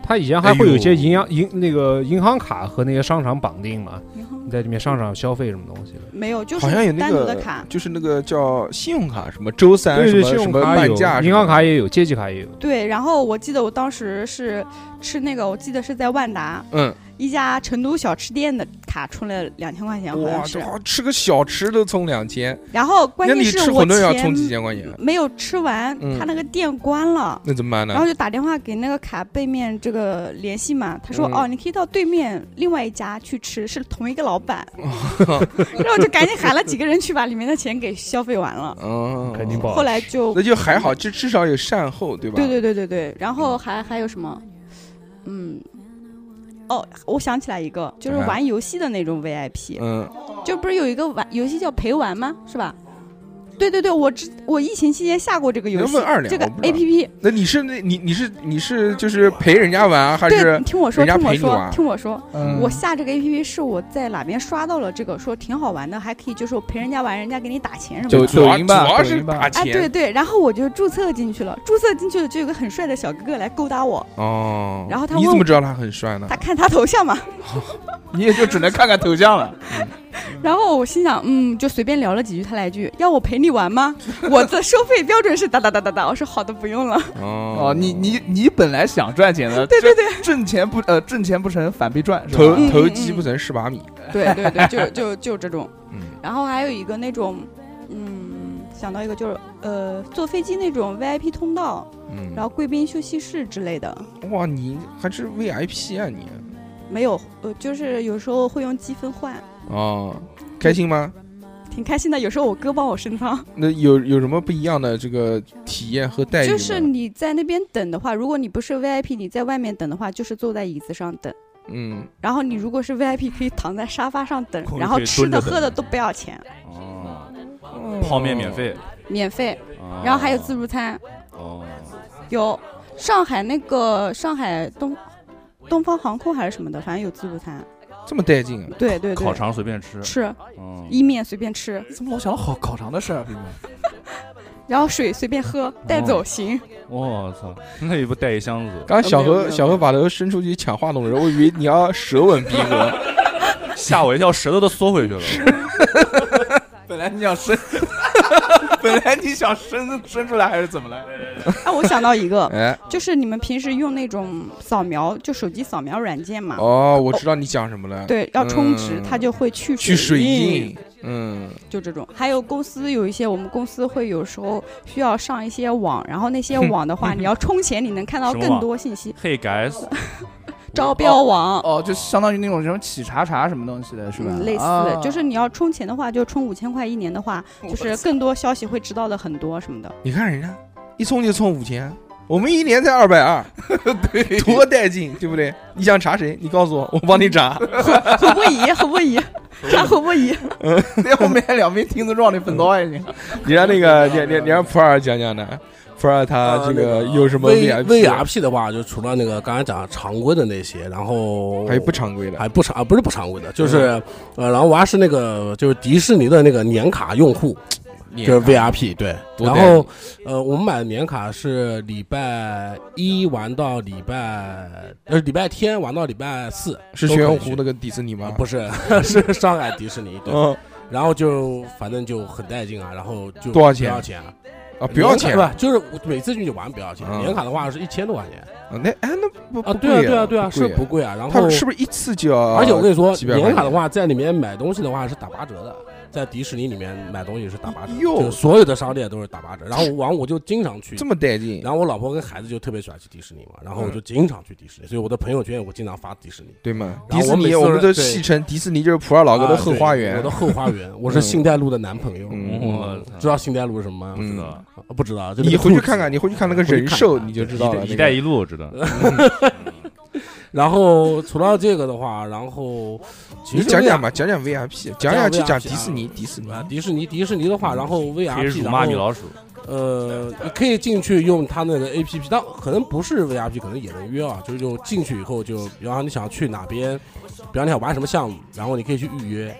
他以前还会有一些银行银那个银行卡和那些商场绑定嘛，银行你在里面上上消费什么东西的。没有，就是好像有是单独那个的卡。就是那个叫信用卡，什么周三什么什么信用卡有，半价，银行卡也有，借记卡也有。对，然后我记得我当时是吃那个，我记得是在万达嗯，一家成都小吃店的卡，充了两千块钱，好哇，像是。好吃个小吃都充两千，然后关那你键是我吃馄饨要充几千块钱？没有吃完，嗯他那个店关了。那怎么办呢然后？就打电话给那个卡背面这个联系嘛，他说、嗯哦，你可以到对面另外一家去吃，是同一个老板。然后就赶紧喊了几个人去把里面的钱给消费完了。嗯，肯定不好后来就那就还好，就至少有善后，对吧？对对对对对，然后还还有什么？嗯，哦，我想起来一个，就是嗯玩游戏的那种 VIP，、嗯，就不是有一个玩游戏叫陪玩吗？是吧？对对对，我之我疫情期间下过这个游戏二，这个 A 道 P P。那你是那你你是你是就是陪人家玩啊还，是你听我说，听我说听我说，嗯我下这个 A P P 是我在哪边刷到了这个，说挺好玩的，还可以就是我陪人家玩，人家给你打钱什么的。主要抖音吧主要是抖音吧哎，打钱对对，然后我就注册进去了，注册进去了就有个很帅的小哥哥来勾搭我，哦。然后他问我你怎么知道他很帅呢他？看他头像嘛，你也就只能看看头像了。然后我心想，嗯，就随便聊了几句，他来一句要我陪你玩吗？我的收费标准是哒哒哒哒哒，我说好的，不用了。哦哦，你你你本来想赚钱的，对对对挣挣钱不呃挣钱不成反被赚，是吧？投投机不成蚀把米。对对对，就 就就这种。嗯，然后还有一个那种，嗯，想到一个就是呃，坐飞机那种 VIP 通道，嗯，然后贵宾休息室之类的，哇，你还是 VIP 啊你？没有，呃，就是有时候会用积分换，哦，开心吗？挺开心的。有时候我哥帮我升舱，那有有什么不一样的这个体验和待遇？就是你在那边等的话，如果你不是 VIP，你在外面等的话，就是坐在椅子上等。嗯，然后你如果是 VIP，可以躺在沙发上等然后吃的喝的都不要钱，哦，泡面免费，免费。哦然后还有自助餐，哦，有上海那个上海东东方航空还是什么的，反正有自助餐。这么带劲啊！对对对，烤肠随便吃，吃嗯，意面随便吃，怎么老想到烤烤肠的事儿 然后水随便喝，带走行。我操，那也不带一箱子，刚刚小何小何把头伸出去抢话筒的时候，我以为你要舌吻逼哥，吓我一跳，舌头都缩回去了。本来你想伸，本来你想伸伸出来还是怎么了？啊，我想到一个，哎，就是你们平时用那种扫描，就手机扫描软件嘛，哦，我知道你讲什么了，，对，要充值嗯它就会去去水印，嗯，就这种。还有公司有一些，我们公司会有时候需要上一些网，然后那些网的话，你要充钱，你能看到更多信息。嘿，guys，招标网。哦，就相当于那种什么企查查什么东西的，是吧？嗯，类似，啊就是你要充钱的话，就充五千块一年的话，就是更多消息会知道的很多什么的。你看人家一充就充五千，我们一年才二百二，对，多带劲，对不对？你想查谁？你告诉我，我帮你查。侯伯仪，侯伯仪，查侯伯仪。在后面两边听着撞的粉刀已经。你让那个，你你你让普洱讲讲呢？普洱他这个有什么 V VIP？VIP 的话，就除了那个刚才讲常规的那些，然后还有不常规的？还不常啊，不是不常规的，就是呃，然后我还是那个就是迪士尼的那个年卡用户，就是 VIP 对。然后呃，我们买的年卡是礼拜一玩到礼拜呃礼拜天玩到礼拜四，是玄武湖那个迪士尼吗？啊不是 是上海迪士尼对。嗯然后就反正就很带劲啊，然后就多少钱多少钱啊？啊，不要钱是吧？就是我每次进去玩不要钱，嗯年卡的话是一千多块钱啊那哎那不啊，对啊对啊对啊，是不贵啊。然后是不是一次就要？而且我跟你说，年卡的话，在里面买东西的话是打八折的。在迪士尼里面买东西是打八折，就所有的商店都是打八折。然后完我就经常去这，么带劲，然后我老婆跟孩子就特别喜欢去迪士尼嘛，然后我就经常去迪士尼，所以我的朋友圈我经常发迪士尼。对吗？迪士尼我们都戏称迪士尼就是普洱老哥的后花园我的。后花园，我是信贷路的男朋友。嗯我知道信贷路是什么吗？嗯知道，啊不知道，你回去看看，你回去看那个人兽，看看你就知道了。一带一路我知道，然后除了这个的话，然后其你实讲讲吧，讲讲 VIP，讲讲去讲 VIP 迪士尼，迪士尼。啊，迪士尼迪士尼的话，然后可以 VIP，辱然后骂米老鼠，呃，你可以进去用他那个 APP，但可能不是 VIP，可能也能约啊。就是就进去以后就，比方说你想去哪边，比方你想玩什么项目，然后你可以去预约，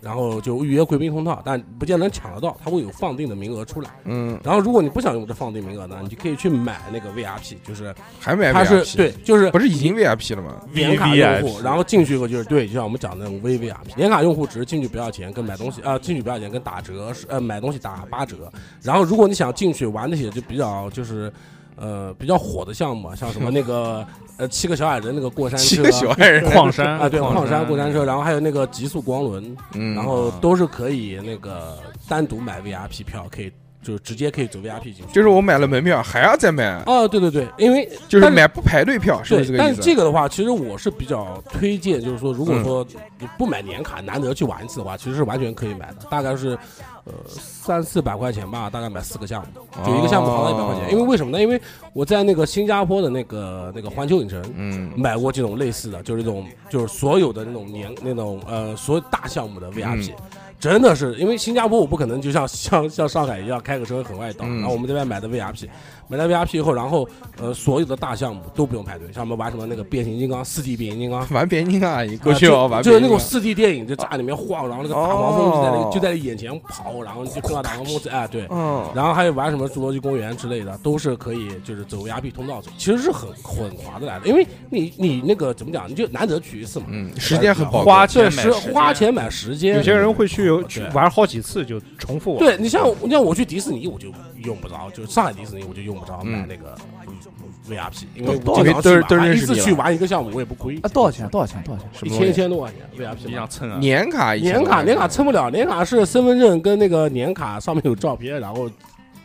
然后就预约贵宾通道，但不见得能抢得到，它会有放定的名额出来。嗯，然后如果你不想用这放定名额呢，你就可以去买那个 VIP，就是还买它是 VIP？对，就是不是已经 VIP 了吗？年卡用户，然后进去以后就是对，就像我们讲的那种 VVIP，年卡用户只是进去不要钱，跟买东西啊、进去不要钱，跟打折是呃买东西打八折。然后如果你想进去玩那些就比较就是呃比较火的项目啊，像什么那个呃七个小矮人那个过山车啊，七个小矮人，矿山啊对矿山。山过山车，然后还有那个极速光轮，嗯，然后都是可以那个单独买 VIP 票，可以就直接可以走 VIP 进去。就是我买了门票还要再买，哦，对对对，因为就是但是买不排队票，是不是这个意思？这个的话，其实我是比较推荐，就是说，如果嗯说你不买年卡，难得去玩一次的话，其实是完全可以买的，大概是呃三四百块钱吧，大概买四个项目，就一个项目好到一百块钱。因为为什么呢？因为我在那个新加坡的那个那个环球影城。嗯买过这种类似的，就是这种，就是所有的那种年那种呃，所有大项目的 VIP，、真的是因为新加坡我不可能就像像像上海一样开个车很外倒，嗯。然后我们这边买的 VIP，买了 VIP 以后，然后呃所有的大项目都不用排队，像我们玩什么那个变形金刚四 D 变形金刚。玩变形金刚啊，你过去啊哦，玩就就是那种四 D 电影，就在里面晃，然后那个大黄蜂就在那个就在你眼前跑，然后你就碰到大黄蜂，哎，对，嗯，然后还有玩什么侏罗纪公园之类的，都是可以就是走 VIP 通道走，其实是很很划得来的，因为你你那个怎么讲，你就难得去一次嘛，嗯，时间很宝贵，花钱买时间。花钱买时间。有些人会去有去玩好几次就重复玩。对你像你像我去迪士尼，我就用不着，就上海迪士尼我就用不着买那个嗯 VIP，因为多我经常去都是都是玩一次你了去玩一个项目我也不亏啊，，多少钱？多少钱？多少钱？一千一么东西千多块钱 VIP 嘛一样蹭啊，年卡一千年卡多年卡蹭不了，年卡是身份证跟那个年卡上面有照片，然后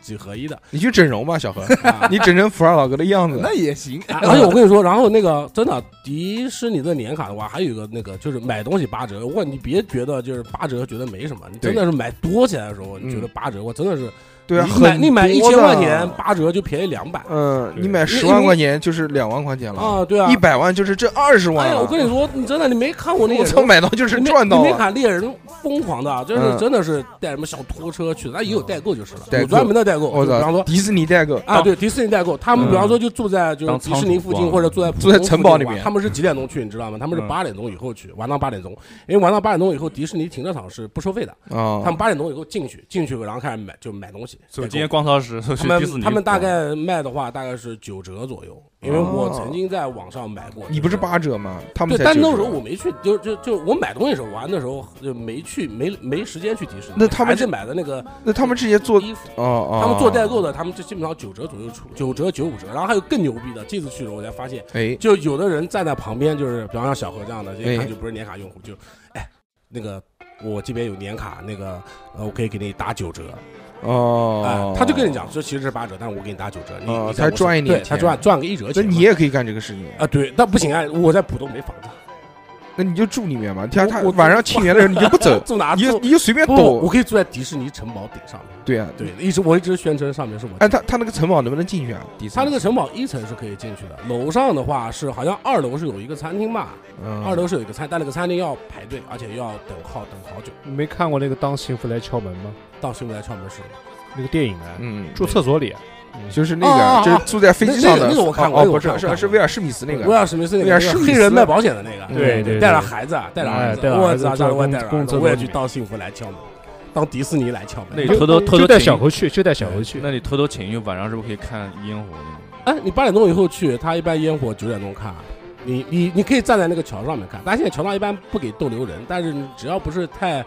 几合一的。你去整容吧，小何，啊 你整成福尔老哥的样子，那也行。而且我跟你说，然后那个真的迪士尼的年卡的话，还有一个那个就是买东西八折。我你别觉得就是八折觉得没什么，你真的是买多起来的时候，你觉得八折，我真的是对啊，你买你买一千块钱，八折就便宜两百嗯，你买十万块钱就是两万块钱了，啊！对啊，一百万就是这二十万哎呀，我跟你说，你真的你没看过那个我操，买到就是赚到你没。看猎人疯狂的，真嗯是真的是带什么小拖车去的，那也有代购就是了，有专门的代购。我操，比方说迪士尼代购啊，对，迪士尼代购，他们嗯比方说就住在就是迪士尼附近，或者住在住在城堡里面他们是几点钟去，你知道吗？他们是嗯八点钟以后去，晚到八点钟，因为晚到八点钟以后，迪士尼停车场是不收费的。啊，他们八点钟以后进去，进去然后开始买，就买东西。代购走今天逛超市，他去迪士尼们他们大概卖的话，大概是九折左右，因为我曾经在网上买过。你不是八折吗？他们对，但那时候我没去，就就就我买东西时候，玩的时候就没去，没没时间去迪士尼。那他们还是买的那个那他们这些做衣服，哦哦，他们做代购的，他们就基本上九折左右出，九折九五折。然后还有更牛逼的，这次去了我才发现，哎，就有的人站在旁边，就是比方像小何这样的，一哎看就不是年卡用户，就哎那个我这边有年卡，那个呃我可以给你打九折。哦。哎，，他就跟你讲，这其实是八折，但是我给你打九折，你哦你在我他赚一点。对他钱赚赚个一折那钱。你也可以干这个事情，啊，对，那不行啊，我在浦东没房子，那你就住里面嘛。他他我晚上庆元的时候你就不走，住哪住？你就你就随便躲，我。可以住在迪士尼城堡顶上面。对啊，对，一直我一直宣称上面是我。哎，他他那个城堡能不能进去啊？第他那个城堡一层是可以进去的，楼上的话是好像二楼是有一个餐厅吧，嗯二楼是有一个餐，但那个餐厅要排队，而且要等号等好久。你没看过那个《当幸福来敲门》吗？当幸福来敲门是那个电影啊，嗯，住厕所里啊，就是那个，就是住在飞机上的那个那个我看过哦，那个不是是是威尔史密斯那个，威尔史密斯那个黑人卖保险的那个，对对对。带着孩子，啊，带着孩子，哎带着我操，带着儿子，公公我也去当幸福来敲门，当迪士尼来敲门。那你偷偷偷就带小猴去，就带小猴去。那你偷偷请去，晚上是不是可以看烟火那种？哎，你八点钟以后去，他一般烟火九点钟看。你你你可以站在那个桥上面看，但现在桥上一般不给逗留人，但是只要不是太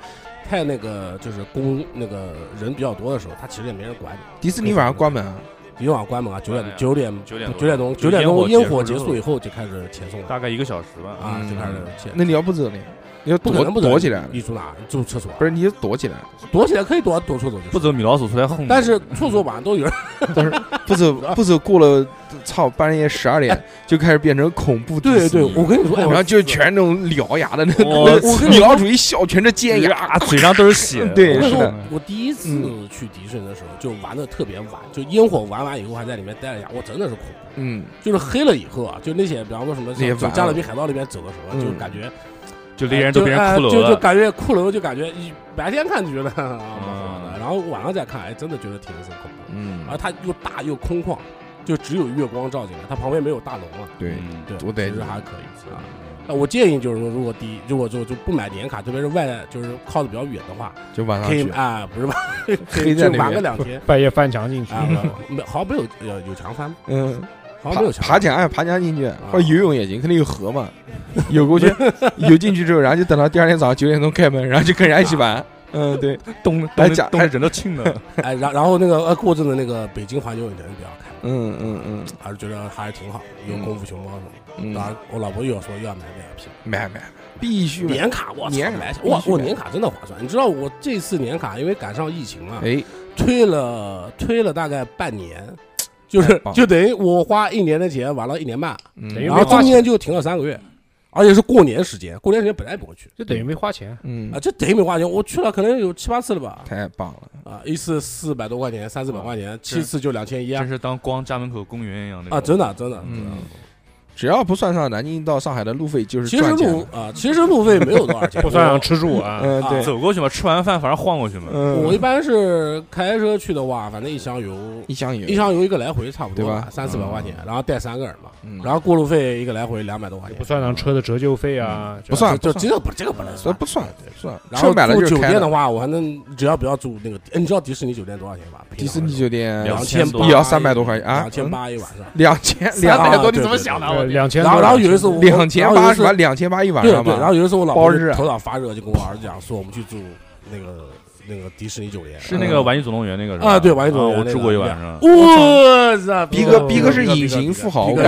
太那个就是公那个人比较多的时候，他其实也没人管你。迪士尼晚上关门啊，今晚关门啊，九点九点九点九点钟九点钟烟烟火火结束以后就开始遣送了大概一个小时吧。啊，嗯就开始遣。那你要不走呢？你要不可能不走躲起来，你住哪？你住厕所啊？不是你躲起来，躲起来可以躲，躲厕所就不走，米老鼠出来轰你。但是厕所晚上都有人，不走 不走，过了操半夜十二点 就开始变成恐怖迪对对，士尼我跟你说，哎然后就全那种獠牙的那我个，米老鼠一笑全是尖牙，啊，嘴上都是血。对我跟你说是的，我第一次嗯去迪士尼的时候，就玩的特别晚，就烟火玩完以后还在里面待了一下，我真的是恐怖。嗯，就是黑了以后啊，就那些，比方说什么那些加勒比海盗那边走的时候，嗯就感觉就猎人都变成骷髅了就就。感觉骷髅，就感觉一白天看就觉得啊蛮好的，嗯然后晚上再看，哎，真的觉得挺是恐怖。嗯而它又大又空旷，就只有月光照进来，它旁边没有大龙啊。对，嗯对，其实还可以啊。那我建议就是说，如果第一，如果就就不买年卡，特别是外就是靠的比较远的话，就晚上去，可以啊，不是吧？可黑以就在那玩个两天 半夜翻墙进去，啊，没好像没有有有墙翻，嗯，爬好像没有墙爬墙哎，爬墙进去，或者游泳也行，肯定有河嘛，游过去，游进去之后，然后就等到第二天早上九点钟开门，然后就跟人家一起玩。嗯，对，冻还假冻得人都青了。哎，然然后那个呃过阵的那个北京环球影城比较开，嗯嗯嗯。还是觉得还是挺好的，有嗯功夫熊猫什么的。嗯，当然，我老婆又要说又要买 VIP 买买，必须。年卡，我年买哇，我年卡真的划算。你知道我这次年卡因为赶上疫情了，哎，推了推了大概半年，就是就等于我花一年的钱玩了一年半，嗯。然后中间就停了三个月，而且是过年时间，过年时间本来也不会去。就等于没花钱。嗯。啊，，就等于没花钱，我去了可能有七八次了吧，太棒了。啊，一次四百多块钱，三四百块钱，七次就两千一啊。真，是当光家门口公园一样的啊，真的真的，嗯。真的只要不算上南京到上海的路费，就是其实赚钱的。路啊，其实路费没有多少钱，不算上吃住啊，嗯，对，走过去嘛，吃完饭反正晃过去嘛。嗯，我一般是开车去的话，反正一箱油，一箱油一，箱油一个来回差不多对吧三四百块钱，然后带三个人嘛，嗯然后过路费一个来回两百多块钱不，算上车的折旧费啊，不算就就这个不这个不能算，不算不算。然后车买了住就是开的。酒店的话，我还能只要不要住那个，哎，你知道迪士尼酒店多少钱吧？迪士尼酒店两千多也要三百多块钱啊两千八一晚上。两千两百多，你你怎么想的怎么想的？呃两千然后然后有一次我两千八是吧？然后有一次两千八一晚对对，上吧？然后有一次我老婆头脑发热，就跟我儿子讲说，我们去住那个那个迪士尼酒店。是那个玩具总动员那个是吧？啊对玩具总动员那个啊我住过一晚上。我操！逼哥哦逼哥是隐形富豪，不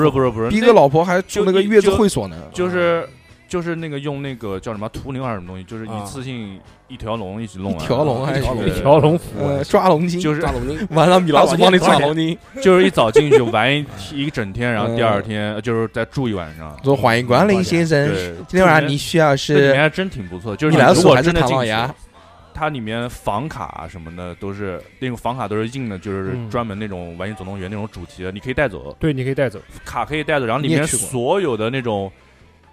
是不是不是，逼哥老婆还住那个月子会所呢。就是就是那个用那个叫什么图灵还是什么东西，就是啊。一次性一条龙一起弄完。一条龙还是一条龙服抓龙筋，就是抓龙筋，完了米老鼠帮你抓龙筋，就是一早进去玩一一整天，然后第嗯二天就是再住一晚上。说欢迎光临先生，对，今天晚上你需要是这里面还真挺不错，就是米老如果鼠还是真的进去唐老鸭？它里面房卡啊什么的都是那种房卡都是印的，就是嗯。专门那种玩具总动员那种主题的，你可以带走，对，你可以带走。卡可以带走，然后里面所有的那种，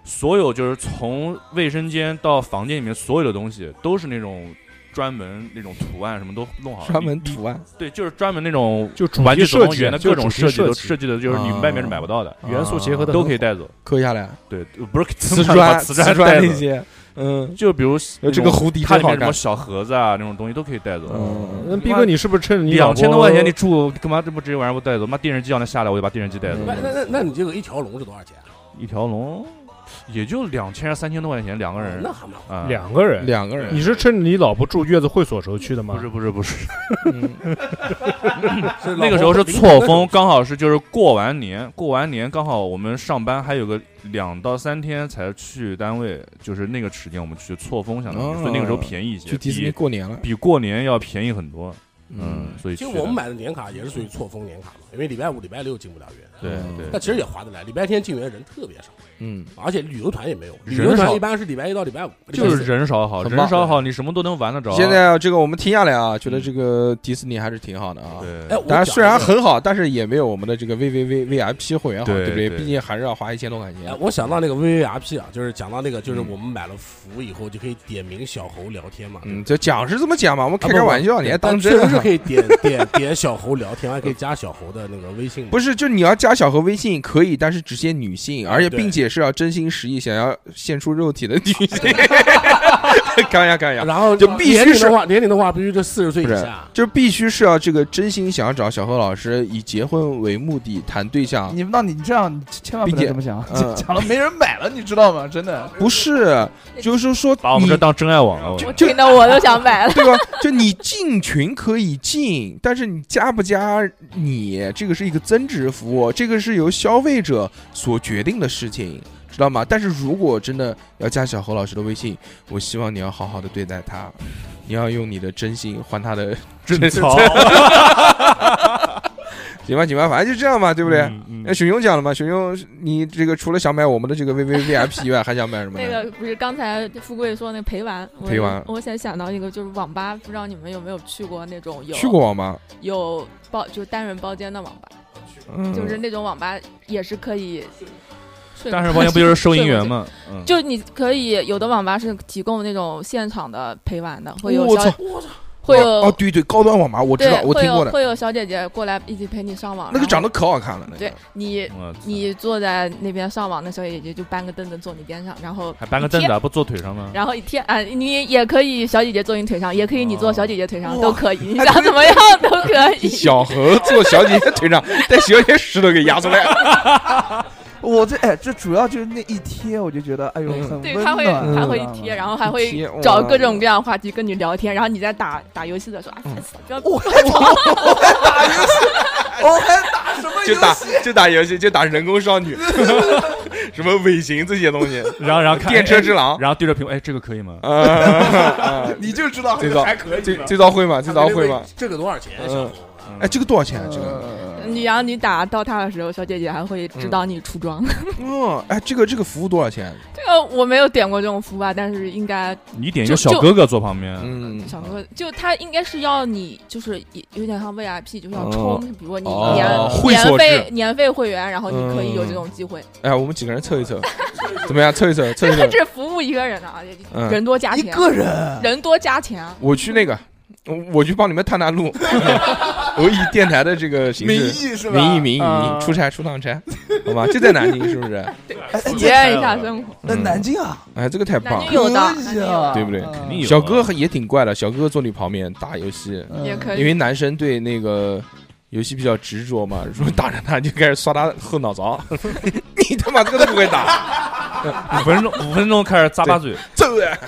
所有就是从卫生间到房间里面所有的东西都是那种专门那种图案什么都弄好了，专门图案，对，就是专门那种就玩具题设计总动员的各种设计都设设计的就是你啊外面是买不到的，元素结合的都可以带走。抠下来，对，不是瓷把砖瓷砖那些，嗯，就比如呃这个蝴蝶真好看它里面什么，小盒子啊那种东西都可以带走。嗯，那逼哥，你是不是趁着你两千多块钱你住干嘛？这不直接晚上不带走？妈电视机让他下来，我就把电视机带走。那那那那你这个一条龙是多少钱啊？一条龙也就两千三千多块钱两个人那还蛮好。啊。两个人？两个人，你是趁着你老婆住月子会所时候去的吗？不是不是不是，嗯 那个时候是错峰，刚好是就是过完年，过完年刚好我们上班还有个两到三天才去单位，就是那个时间我们去错峰，相当于，哦所以那个时候便宜一些，去迪士尼比过年了，比过年要便宜很多。嗯，所以其实我们买的年卡也是属于错峰年卡嘛，因为礼拜五、礼拜六进不了园，对嗯对但其实也划得来。礼拜天进园人特别少，嗯，而且旅游团也没有，旅游团一般是礼拜一到礼拜五，就是人少好，人少好，你什么都能玩得着。现在这个我们听下来啊，觉得这个迪士尼还是挺好的啊。对，哎，当然，虽然很好，但是也没有我们的这个 V V V V I P 会员好，对对不对？毕竟还是要花一千多块哎钱。我想到那个 VVRP 啊，就是讲到那个，就是嗯我们买了服以后就可以点名小猴聊天嘛。嗯，就讲是这么讲嘛，我们啊，开开玩笑，你还当真啊？确实是可以点点点小猴聊天，还可以加小猴的那个微信。不是，就你要加小何微信可以，但是只限女性，而且并且是要真心实意想要献出肉体的女性。开玩笑，开玩笑，然后就必须是年龄的话，年龄的话必须是四十岁以下。就必须是要这个真心想要找小何老师以结婚为目的谈对象，你那你这样千万不能这么想，嗯讲了没人买了，你知道吗？真的，不是，就是说你把我们这当真爱网了。我我听的我都想买了。对吧？就你进群可以进，但是你加不加你，这个是一个增值服务，这个是由消费者所决定的事情，知道吗？但是如果真的要加小何老师的微信，我希望你要好好的对待他，你要用你的真心换他的真操，行吧，行吧，反正就这样吧，对不对？嗯那熊熊讲了嘛，熊熊，你这个除了想买我们的这个 V V V I P 以外，还想买什么？那个不是刚才富贵说那陪玩，我陪玩我现在想到一个就是网吧，不知道你们有没有去过那种有去过网吧，有包就单人包间的网吧，嗯就是那种网吧也是可以睡。但是完全不就是收银员？吗？嗯，就你可以有的网吧是提供那种现场的陪玩的，会有小我操，会有哦，对对，高端网吧我知道，我会听过的，有会有小姐姐过来一起陪你上网，那个长得可好看了，那个。对你你坐在那边上网，那小姐姐就搬个凳子坐你边上，然后还搬个凳子啊，不坐腿上吗？然后一贴啊，你也可以小姐姐坐你腿上，也可以你坐哦小姐姐腿上，哇都可以，你想怎么样都可以。小何坐小姐姐腿上，带小姐屎都给压出来，我这哎，这主要就是那一贴，我就觉得哎呦嗯很对，他会温暖，他会知道吗一贴，然后还会找各种各样的话题跟你聊天，然后你在打打游戏的时候烦死了，不要我 还我还打游戏，我还打什么就打游戏？就打游戏，就打人工少女，什么尾行这些东西，然后然后看电车之狼，然后对着屏幕，哎，这个可以吗？你就知道这招还可以这这招会吗？这招会吗？？这个多少钱？哎，这个多少钱啊？这个，呃你然后你打到他的时候，小姐姐还会指导你出装。哦，哎，这个这个服务多少钱？这个我没有点过这种服务啊，但是应该你点一个小哥哥坐旁边，嗯，小哥哥就他应该是要你就是也有点像 VIP，就是要哦充，比如说你哦年年费年费会员，然后你可以有嗯这种机会。哎，我们几个人凑一凑，怎么样？凑一凑，凑一凑。这服务一个人的啊，嗯人多加一钱，个人，人多加钱。啊我去那个，我我去帮你们探探路，我以电台的这个形名式，义是吧？名义名义啊名义出差出趟差，好吧？就在南京，是不是？体验一下生活。那嗯南京啊，哎，这个太棒了可以啊，对不对啊肯定有小哥也挺怪的，小哥坐你旁边打游戏，嗯也可以，因为男生对那个游戏比较执着嘛，如果打着他就开始刷他后脑勺，你他妈这个都不会打，五分钟五分钟开始咂巴嘴，揍啊！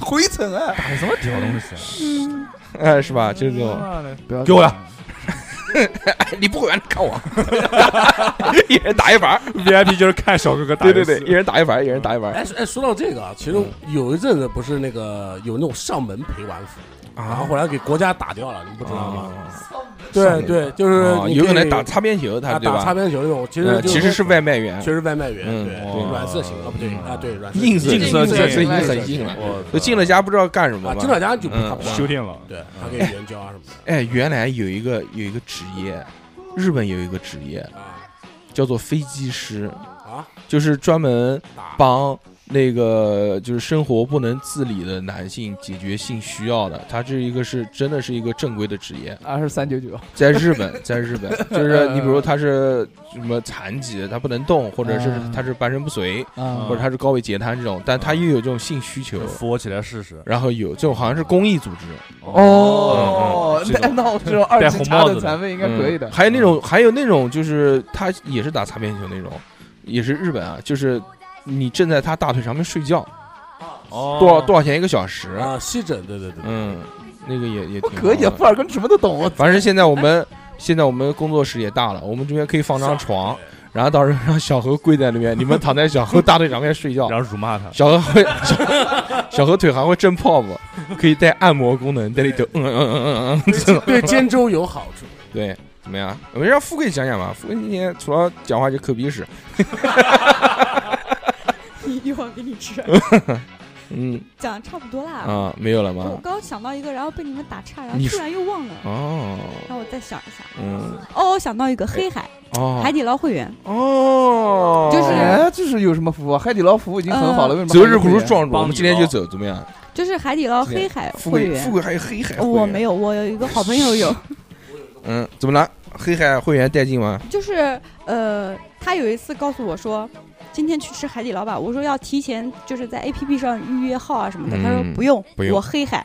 嗯，回程啊，打什么屌东西啊？哎，是吧？就是这种，给我的 哎，你不会玩，看我，一人打一盘，VIP 就是看小哥哥打，对对对，一人打一盘，一人打一盘哎说哎，说到这个啊，其实有一阵子不是那个有那种上门陪玩服务，然后后来给国家打掉了，你不知道吗？对对，就是有可能打擦边球，他打擦？边球那种，其实其实是外卖员确，实外卖员，嗯对对软色情啊，不对啊，对软色硬色硬色硬色情已经很硬了，进了家不知道干什么进。了家就不嗯他不玩修电了，对，他可以援交啊什么的哎，原来有一个有一个职业，日本有一个职业啊叫做飞机师，啊，就是专门打帮那个就是生活不能自理的男性解决性需要的。他这一个是真的是一个正规的职业，二是三九九，在日本，在日本就是你比如说他是什么残疾，他不能动，或者是嗯他是半身不遂，啊或者他是高位截瘫这种，但他又有这种性需求。扶我起来试试。然后有这种好像是公益组织，哦嗯嗯，那那我这种二级红帽子的残废应该可以的嗯。还有那种，还有那种，就是他也是打擦边球那种，也是日本啊，就是你正在他大腿上面睡觉，哦多少多少钱一个小时？啊，吸枕，对对对，嗯，那个也也挺可以啊，富尔根什么都懂。我反正现在我们现在我们工作室也大了，我们这边可以放张床，然后到时候让小何跪在那边，你们躺在小何大腿上面睡觉，然后辱骂他，小何会小 小何腿还会震泡泡，可以带按摩功能，在里头嗯嗯嗯嗯嗯嗯这种。对肩周有好处。对，怎么样？我们让富贵讲讲吧。富贵今天除了讲话就抠鼻屎，一会儿给你吃。嗯讲的差不多啦。啊，没有了吗我？刚想到一个，然后被你们打岔，然后突然又忘了，哦，让我再想一下。嗯，哦，我想到一个黑海哦，海底捞会员，哦，就是哎，这是有什么服务？海底捞服务已经很好了，为什么择日不如撞日，我们今天就走，怎么样？就是海底捞黑海会员。富贵还有黑海，我没，有，我有一个好朋友有，嗯，怎么了？黑海会员带劲吗？就是呃，他有一次告诉我说，今天去吃海底捞吧。我说要提前就是在 A P P 上预约号啊什么的。他说嗯不用，不用。我黑海。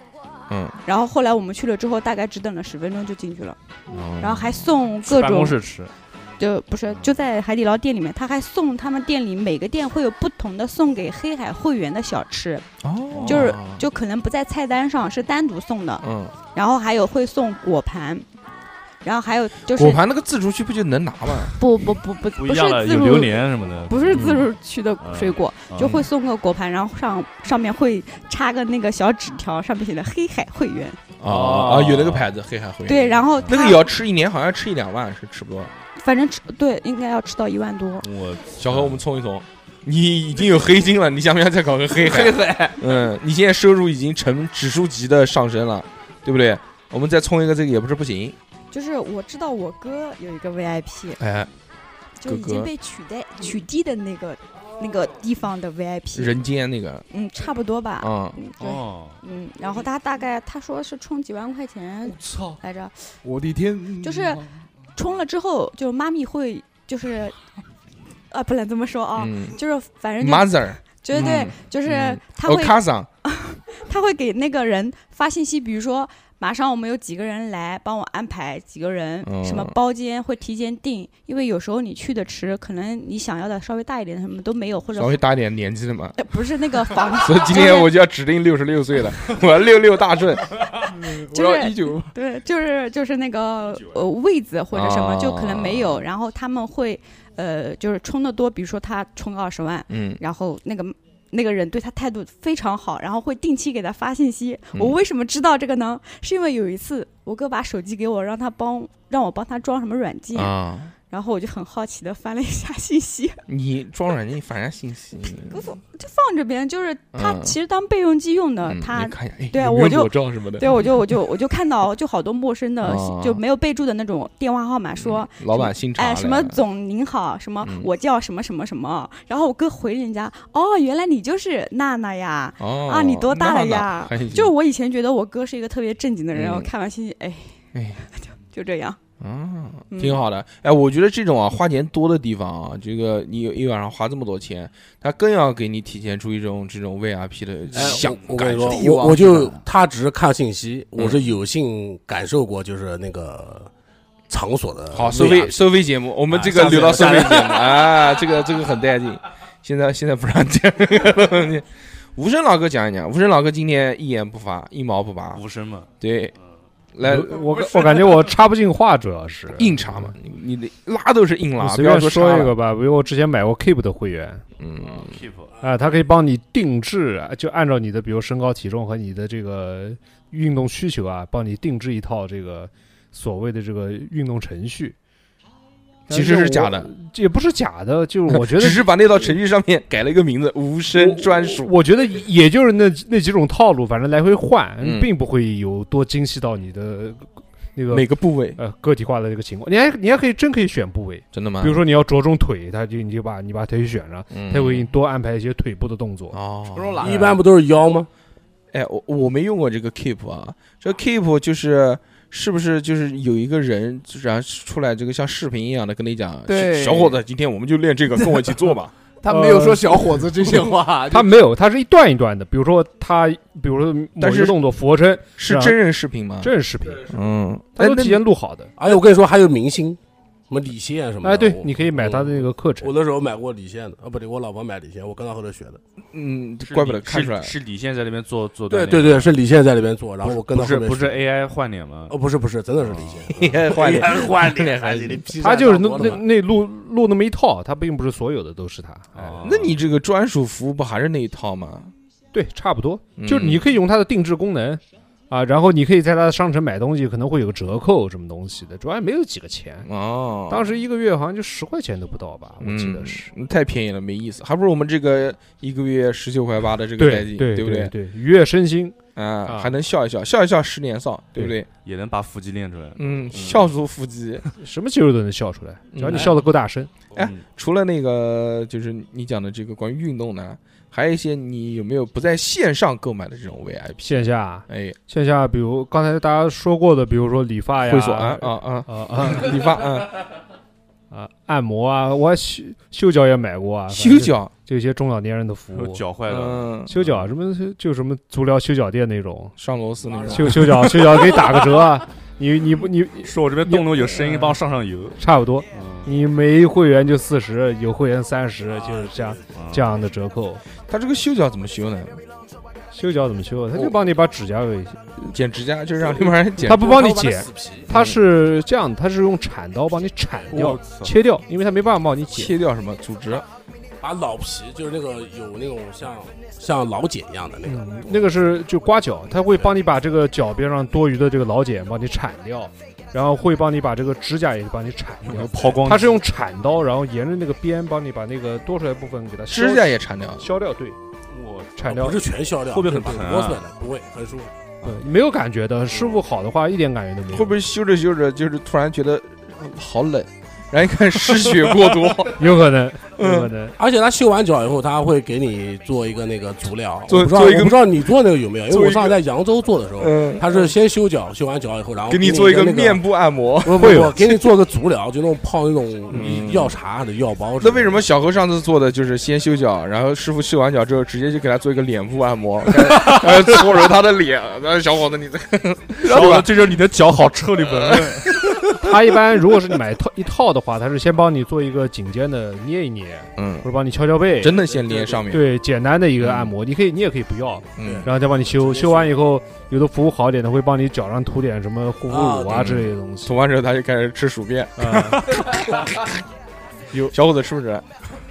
嗯，然后后来我们去了之后，大概只等了十分钟就进去了，哦。然后还送各办公种室吃，就不是就在海底捞店里面，他还送他们店里每个店会有不同的送给黑海会员的小吃，哦。就是就可能不在菜单上，是单独送的。嗯，然后还有会送果盘，然后还有就是果盘那个自助区不就能拿吗？不不不不不是自助有榴莲什么的，不是自助区的嗯水果，嗯就会送个果盘，然后上上面会插个那个小纸条，上面写的黑海会员。哦啊，有那个牌子黑海会员。对，然后那个也要吃一年，好像吃一两万是吃不多。反正吃对应该要吃到一万多。我小何，我们冲一冲，你已经有黑金了，你想不想再搞个黑海？黑海，嗯，你现在收入已经呈指数级的上升了，对不对？我们再冲一个这个也不是不行。就是我知道我哥有一个 VIP，哎，就已经被取代取缔的那个那个地方的 VIP，人间那个，嗯，差不多吧。嗯，嗯，对，哦，嗯，然后他大概他说是充几万块钱操！来着，我的天，就是充了之后，就妈咪会就是，啊，不能这么说啊，嗯。就是反正就，mother，对对，嗯。就是嗯。他会 他会给那个人发信息，比如说马上我们有几个人来帮我安排几个人，什么哦包间会提前订，因为有时候你去的迟，可能你想要的稍微大一点的什么都没有，或者稍微大一点年纪的嘛。呃 不是那个房，所以今天我就要指定六十六岁了，我要六六大顺，我就是要一九。对，就是就是那个呃位子或者什么就可能没有，哦然后他们会呃就是充的多，比如说他充二十万，嗯，然后那个那个人对他态度非常好，然后会定期给他发信息。嗯我为什么知道这个呢？是因为有一次我哥把手机给我，让他帮让我帮他装什么软件，啊，然后我就很好奇的翻了一下信息，你装软件反正信息，不就放这边，就是他嗯。其实当备用机用的，嗯他你看一下，哎对啊我就对，我就我就我就看到就好多陌生的，哦就没有备注的那种电话号码，说嗯老板姓哎，什么总您好，什么嗯。我叫什么什么什么，然后我哥回人家，哦，原来你就是娜娜呀，哦啊，你多大了呀？就是我以前觉得我哥是一个特别正经的人，嗯。我看完信息，哎，哎。就这样，啊，嗯挺好的。哎，我觉得这种啊，花钱多的地方啊，这个你一晚上花这么多钱，他更要给你体现出一种这种 VIP 的哎，想我我跟感受。你说，我我就他只是看信息，嗯我是有幸感受过，就是那个场所的好，收费收费节目，我们啊这个留到收费节目啊，这个这个很带劲。现在现在不让讲这个东西。无声老哥讲一讲，无声老哥今天一言不发，一毛不拔，无声嘛，对，来我我感觉我插不进话，主要是 硬插嘛，你你得拉都是硬拉，随便不要说一个吧，比如我之前买过 Keep 的会员，嗯，keep。啊，它可以帮你定制，啊就按照你的比如身高体重和你的这个运动需求啊，帮你定制一套这个所谓的这个运动程序。其实是假的，这也不是假的，就是 我觉得只是把那套程序上面改了一个名字，无声专属。我觉得也就是那那几种套路，反正来回换，嗯并不会有多精细到你的那个每个部位呃个体化的这个情况。你还你还可以真可以选部位，真的吗？比如说你要着重腿，他就你就把你把腿选上，嗯，他会给你多安排一些腿部的动作。哦，一般不都是腰吗？哎，我我没用过这个 Keep 啊，这 Keep 就是是不是就是有一个人，然后出来这个像视频一样的跟你讲，对小伙子，今天我们就练这个，跟我一起做吧。他没有说小伙子这些话，他没有，他是一段一段的。比如说他，比如说某但是一个动作俯卧撑，是真人视频吗？真人视频，嗯，他都提前录好的。而且我跟你说，还有明星，什么李现什么的。哎，对，你可以买他的那个课程我。那时候买过李现的，啊，不对，我老婆买李现，我跟他后头学的。嗯，怪不得看出来是是李现在那边做做对对对，是李现在那边做，然后我跟不她后面是不是 AI 换脸吗？哦，不是不是，真的是李现。AI 换脸换脸 还还行他就是那那那录录那么一套，他并不是所有的都是他。那你这个专属服务不还是那一套吗？对，差不多，嗯就是你可以用它的定制功能啊，然后你可以在他的商城买东西，可能会有个折扣什么东西的，主要也没有几个钱。哦，当时一个月好像就十块钱都不到吧，我记得是。嗯太便宜了，没意思，还不如我们这个一个月十九块八的这个代对金，对不对？对，愉悦身心。啊，啊还能笑一笑，笑一笑十年少，对不对？也能把腹肌练出来。嗯，笑出腹肌。什么肌肉都能笑出来，只要你嗯笑得够大声。哎嗯除了那个，就是你讲的这个关于运动呢，还有一些你有没有不在线上购买的这种 VIP？线下，哎，线下，比如刚才大家说过的，比如说理发呀，会所啊啊啊，啊啊 理发啊，啊，按摩啊，我还修修脚也买过啊，修脚，就一些中老年人的服务。脚坏了，嗯，修脚什么就什么足疗修脚店那种，上螺丝那种，修修脚修脚给你打个折啊，你你不你说我这边动动有声音，帮我上上油。差不多，嗯，你没会员就四十，有会员三十，就是这样这样的折扣。他这个修脚怎么修呢？修脚怎么修？他就帮你把指甲给，剪指甲就是让另外人剪他。不帮你剪，他是这样，他是用铲刀帮你铲掉切掉，因为他没办法帮你。切掉什么组织？把老皮就是那个有那种像像老茧一样的那个，嗯，那个是就刮脚，它会帮你把这个脚边上多余的这个老茧帮你铲掉，然后会帮你把这个指甲也帮你铲掉。抛光机，它是用铲刀，然后沿着那个边帮你把那个多出来的部分给它指甲也铲掉。削掉，对，我铲掉不。是全削掉，会不会很就是疼啊磨损的？不会，很舒服。对，没有感觉的，师傅好的话一点感觉都没有。会不会修着修着就是突然觉得嗯好冷，然后一看失血过多，有可能，有而且他修完脚以后，他会给你做一个那个足疗。做不知道，做一个我不知道你做那个有没有？因为我上次在扬州做的时候，嗯，他是先修脚，修完脚以后，然后给你做一个面部按摩。不不会有不，给你做个足疗，就那种泡那种嗯药茶或者药包。那为什么？小何上次做的就是先修脚，然后师傅修完脚之后，直接就给他做一个脸部按摩，然 后搓揉他的脸。然后小伙子，你这小伙子这就是你的脚好臭你纹纹。他一般如果是你买一套一套的话，他是先帮你做一个颈肩的捏一捏，嗯或，者帮你敲敲背，真的先捏上面。对简单的一个按摩，你可以你也可以不要，嗯，然后再帮你修，修完以后有的服务好一点的会帮你脚上涂点什么护肤乳啊啊之类的东西。涂完之后他就开始吃薯片。啊，小伙子吃不吃？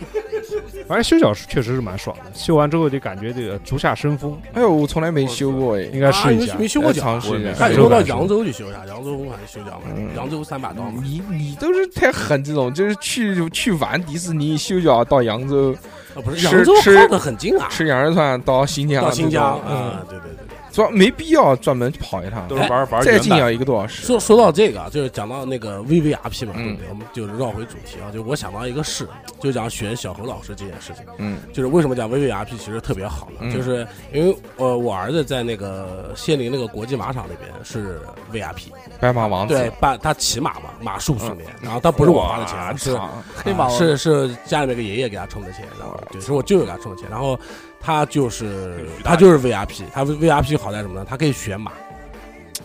反正修脚是确实是蛮爽的，修完之后就感觉这个 足下生风，哎呦，我从来没修过哎。应该试一下啊。没修过脚尝，试一下他以修感受后到扬州去修一下，扬州还是修脚嘛嗯，扬州三把刀嘛。你你都是太狠，这种就是去去玩迪士尼修脚到扬州啊，不是扬州吃靠的很近啊，吃羊肉串到新疆到新疆嗯，啊，对对对。主要没必要专门跑一趟，都是玩玩再近要一个多小时。说说到这个啊，就是讲到那个 VVRP 嘛，嗯对不对？我们就是绕回主题啊，就我想到一个事，就讲选小何老师这件事情，嗯。就是为什么讲 VVRP 其实特别好呢？嗯。就是因为呃，我儿子在那个仙林那个国际马场那边是 VIP 白马王子，对，办他骑马嘛，马术训练，然后他不是我花的钱，是黑马是是家里面个爷爷给他充的钱，然后对，是我舅舅给他充的钱，然后他就是他就是 VIP，他 VIP 好在什么呢？他可以选马，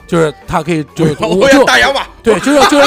就是他可以就是 我要大洋马，对，就是就是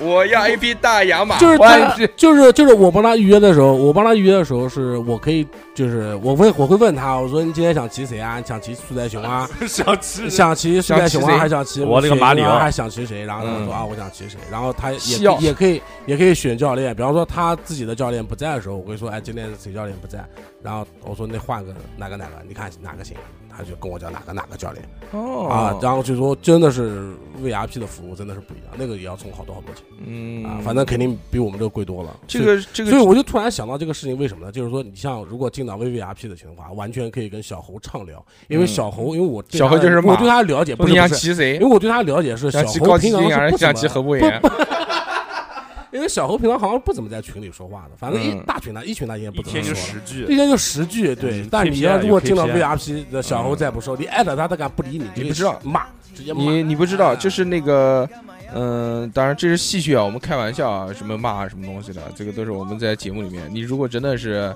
我要一匹大洋马，就是他就是就是我帮他预约的时候，我帮他预约的时候是我可以就是我会我会问他，我说你今天想骑谁啊？想骑苏仔熊啊？想骑想骑苏仔熊啊，想骑谁还想骑我那个马里奥还想骑谁？然后他嗯说啊，我想骑谁。然后他也也可以也可以选教练，比方说他自己的教练不在的时候，我会说，哎，今天谁教练不在？然后我说那换个哪个哪个，你看哪个行？他就跟我讲哪个哪个教练哦啊，然后就说真的是 VIP 的服务真的是不一样，那个也要充好多好多钱嗯啊，反正肯定比我们这个贵多了。这个这个所以我就突然想到这个事情，为什么呢？就是说，你像如果进到 VVIP 的情况下，完全可以跟小猴畅聊，因为嗯小猴，因为我小猴就是我对他了解不不你想是不是，骑谁因为？我对他了解是小想骑高级猴平常金还是想是不怎么，骑何伯言？因为小猴平常好像不怎么在群里说话的，反正一嗯大群他一群他也一天就不怎么说了。十句，一天就十句，对嗯。但你 KPI 要如果进到有 KPI VRP 的小猴再不说，你艾特他，他敢不理你，你不知道骂，直接骂。你你不知道，就是那个。嗯，当然这是戏谑啊，我们开玩笑啊，什么骂啊什么东西的，这个都是我们在节目里面。你如果真的是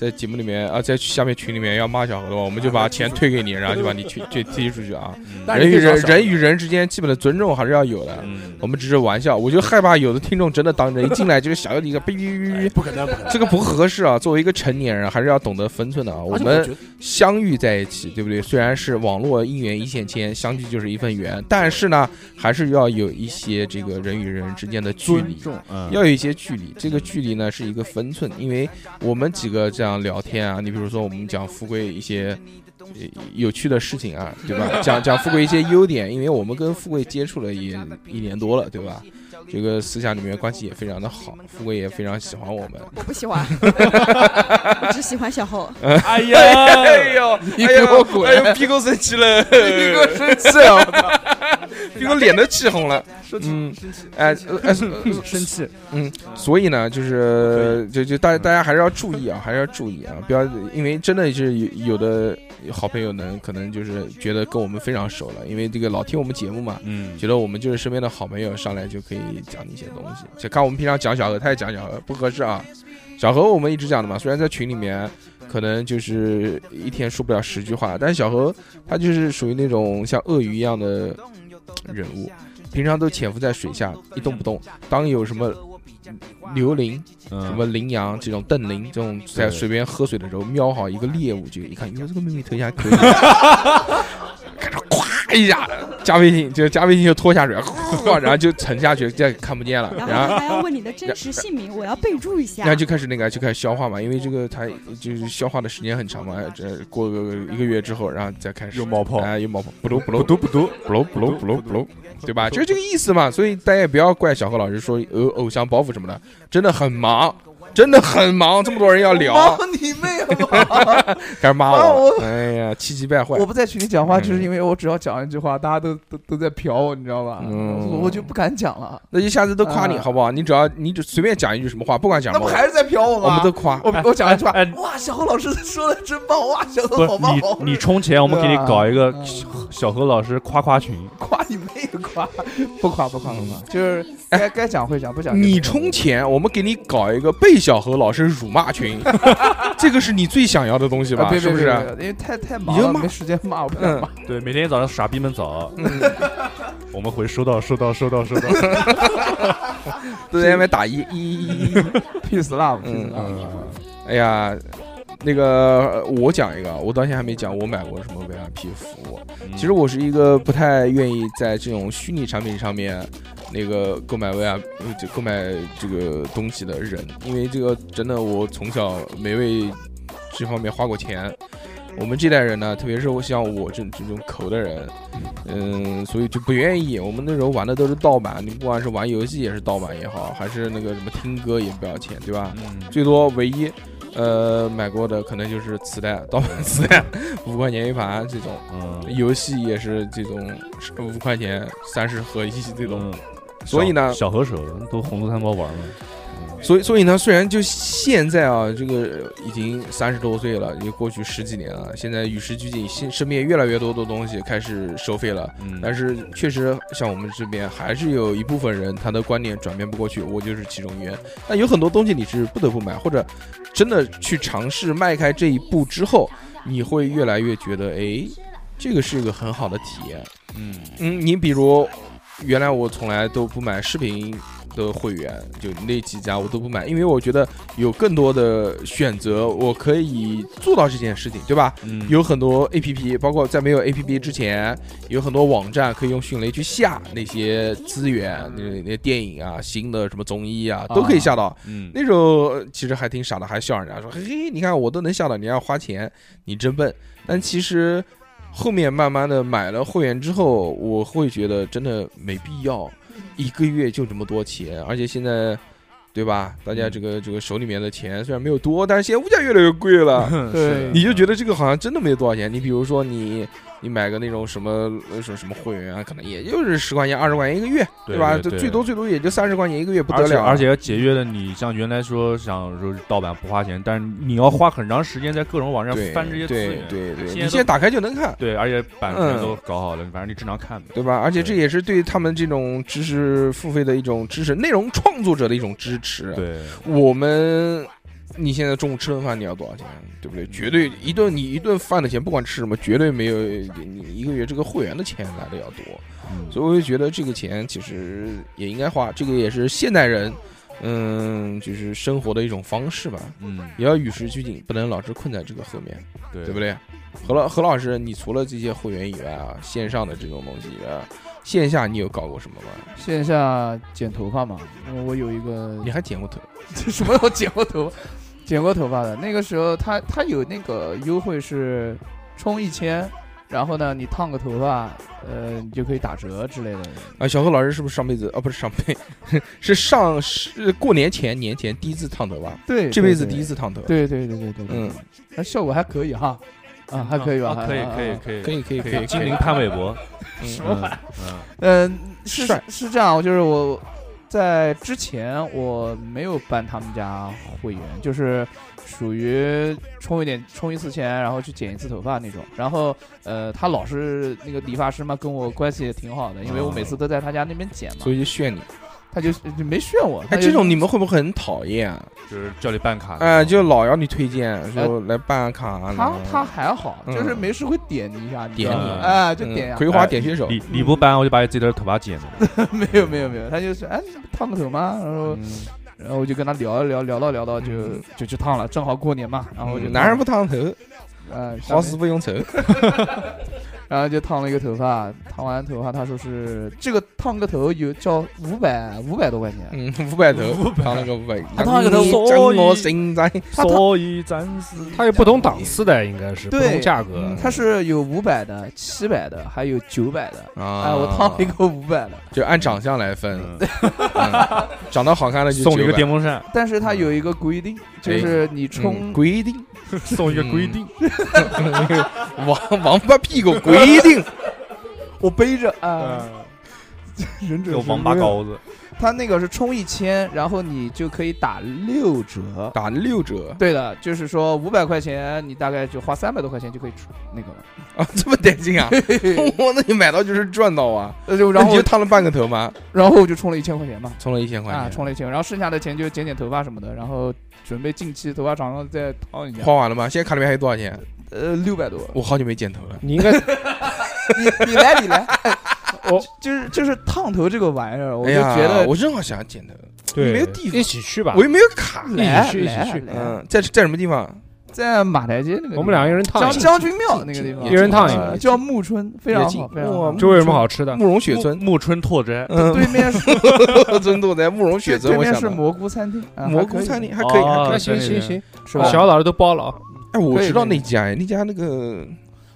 在节目里面啊，在下面群里面要骂小何的话，我们就把钱退给你，然后就把你去去踢出去啊。人与人人与人之间基本的尊重还是要有的。嗯，我们只是玩笑，我就害怕有的听众真的当真，一进来就是小一个哔哔哔哔哔，不可能，不可能。这个不合适啊。作为一个成年人，还是要懂得分寸的啊。我们相遇在一起，对不对？虽然是网络姻缘一线牵，相聚就是一份缘，但是呢，还是要有一些这个人与人之间的距离，要有一些距离。这个距离呢是一个分寸，因为我们几个这样聊天啊，你比如说我们讲富贵一些。呃有趣的事情啊，对吧？讲讲富贵一些优点，因为我们跟富贵接触了也一年多了，对吧？这个私下里面关系也非常的好，富贵也非常喜欢我们。我不喜欢，我只喜欢小猴。哎呀哎，呦，你给我滚哎呦，逼哥生气了，逼哥生气了，我操！逼哥脸都气红了。嗯，哎，呃哎，生气，嗯，所以呢，就是就就大家大家还是要注意啊，还是要注意啊，不要因为真的是有有的好朋友呢，可能就是觉得跟我们非常熟了，因为这个老听我们节目嘛，嗯，觉得我们就是身边的好朋友，上来就可以讲一些东西。就看我们平常讲小何，他也讲小何，不合适啊。小何我们一直讲的嘛，虽然在群里面可能就是一天说不了十句话，但是小何他就是属于那种像鳄鱼一样的人物，平常都潜伏在水下一动不动。当有什么刘伶、嗯什么羚羊这种邓羚这种在对水边喝水的时候，瞄好一个猎物，就一看，哟，这个妹妹头下可以，开始咵一下加微信，就加微信就拖下水，哗 然后就沉下去，再看不见了，然然后后还要问你的真实姓名，我要备注一下然后。就开始那个就开始消化嘛，因为这个它就是消化的时间很长嘛，这过个一个月之后，然后再开始又冒泡哎，又冒泡，不噜不噜不嘟不嘟，不噜不噜不噜不噜，对吧？就是这个意思嘛。所以大家也不要怪小何老师说偶偶像包袱什么的，真的很忙，真的很忙，这么多人要聊忙，你妹啊！开始 骂啊我我，哎呀，气急败坏我。不在群里讲话，嗯就是因为我只要讲一句话，大家都都都在瞟我，你知道吧？嗯我就不敢讲了。那就下次都夸你啊好不好？你只要你只随便讲一句什么话，不管讲什么，那不还是在瞟我吗？我们都夸。我我讲一句话哇，小何老师说的真棒，哇，小何好棒，你你充钱，我们给你搞一个小何老师夸夸群，夸你妹夸，不夸不夸不夸，就是该该讲会讲，不讲你充钱，我们给你搞一个被小何老师辱骂群，这个是你最想要的东西吧？是不是？因为太太忙了，没时间骂，我不想嗯骂。对，每天早上傻逼们早，嗯，我们会收到收到收到收到，都在那边打一一一一。Peace love，嗯 peace love 哎呀，那个我讲一个，我到现在还没讲我买过什么 VIP 服务。其实我是一个不太愿意在这种虚拟产品上面那个购买 VIP 呃就购买这个东西的人，因为这个真的我从小没为这方面花过钱。我们这代人呢，特别是我像我这这种抠的人，嗯，所以就不愿意。我们那时候玩的都是盗版，你不管是玩游戏也是盗版也好，还是那个什么听歌也不要钱，对吧？嗯，最多唯一呃买过的可能就是磁带，盗版磁带 五块钱一盘这种，嗯游戏也是这种五块钱三十合一这种。嗯所以呢小小何手都红色三包玩了，所以所以呢，虽然就现在啊，这个已经三十多岁了，也过去十几年了，现在与时俱进，现身边越来越多的东西开始收费了。嗯，但是确实，像我们这边还是有一部分人，他的观念转变不过去，我就是其中一员。那有很多东西你是不得不买，或者真的去尝试迈开这一步之后，你会越来越觉得，哎，这个是一个很好的体验。嗯嗯，你比如，原来我从来都不买视频的会员，就那几家我都不买，因为我觉得有更多的选择，我可以做到这件事情，对吧？嗯有很多 A P P，包括在没有 A P P 之前，有很多网站可以用迅雷去下那些资源，那那电影啊、新的什么综艺啊，都可以下到。嗯那时候其实还挺傻的，还笑人家说：“嘿嘿，你看我都能下到，你要花钱，你真笨。”但其实后面慢慢的买了会员之后，我会觉得真的没必要，一个月就这么多钱，而且现在。对吧？大家这个这个手里面的钱虽然没有多，但是现在物价越来越贵了，对你就觉得这个好像真的没有多少钱。你比如说你你买个那种什么呃什么什么会员啊，可能也就是十块钱、二十块钱一个月，吧？对对对最多最多也就三十块钱一个月，不得了。啊而且而且要节约了你像原来说想说盗版不花钱，但是你要花很长时间在各种网站翻这些资源，对对，你现在打开就能看，对，而且版权嗯都搞好了，反正你正常看呗。对吧？而且这也是对他们这种知识付费的一种支持，内容创作者的一种支持。对，我们，你现在中午吃顿饭你要多少钱？对不对？绝对一顿你一顿饭的钱，不管吃什么，绝对没有你一个月这个会员的钱来的要多。嗯所以我就觉得这个钱其实也应该花，这个也是现代人，嗯，就是生活的一种方式吧。嗯，也要与时俱进，不能老是困在这个后面，对对不？对？何老何老师，你除了这些会员以外啊，线上的这种东西以外啊，线下你有搞过什么吗？线下剪头发嘛，因为我有一个你还剪过头？什么我剪过头，剪过头发的。那个时候他他有那个优惠是充一千，然后呢你烫个头发，呃，你就可以打折之类的。啊，小何老师是不是上辈子啊？不是上辈，是上是过年前年前第一次烫头发，对，这辈子第一。次烫头。，对对对对对对，嗯，那效果还可以哈，啊还可以吧？啊可以啊可以啊可以可以可以可以，精灵潘玮柏，嗯嗯嗯嗯，是是这样，就是我在之前我没有办他们家会员，就是属于充一点充一次钱，然后去剪一次头发那种。然后呃，他老是那个理发师嘛，跟我关系也挺好的，因为我每次都在他家那边剪嘛。所以就炫你。他就就没炫我。哎，这种你们会不会很讨厌啊？就是叫你办卡，哎，就老要你推荐说来办卡啊。他他还好，嗯就是没事会点你一下，点你哎，就嗯点。葵花点穴手，你你不办，我就把你自己的头发剪了。没有没有没有，他就是哎烫个头吗，然后嗯然后我就跟他聊一聊，聊到聊到就就去烫了，正好过年嘛，然后就嗯男人不烫头，呃好死不用愁。然后就烫了一个头发，烫完头发他说是这个烫个头有叫五百五百多块钱，嗯，五百头，烫了个五百，他烫个头所以我心在。他所以暂时他有不同档次的，应该是不同价格。他是有五百的、七百的，还有九百的。啊。哎，我烫了一个五百的，就按长相来分，长得好看的就 送你一个电风扇，但是他有一个规定，就是你冲嗯规定，送一个规定，王王八屁股规定，我背着啊，嗯，忍者有王八高。羔子，它那个是充一千，然后你就可以打六折。打六折对的，就是说五百块钱，你大概就花三百多块钱就可以出那个了。啊，这么带劲啊！我那你买到就是赚到啊！那就然后你就烫了半个头吗？然后我就充了一千块钱嘛，充了一千块啊，钱，充了一千，然后剩下的钱就剪剪头发什么的，然后准备近期头发长了再烫一下。花完了吗？现在卡里面还有多少钱？呃，六百多。我好久没剪头了。你应该你你来你来，我就是就是烫头这个玩意儿，我哎呀，就觉得我正好想剪头，对没有地方一起去吧我。又没有卡。来一起去一起去来来嗯，在在什么地方？在马台街那个地方，我们两个人烫将一下，将军庙那个地方，一人烫一个呃叫暮春，非常也近好，非常哇好。这有什么好吃的？慕容雪村，木春拓哉，嗯，对面是尊拓在慕容雪村，对我想到面是蘑菇餐厅，啊蘑菇餐厅，还可以，还哦可以那行对对行行，是吧？小老师都包了啊。哎，我知道可以那家哎，那家那个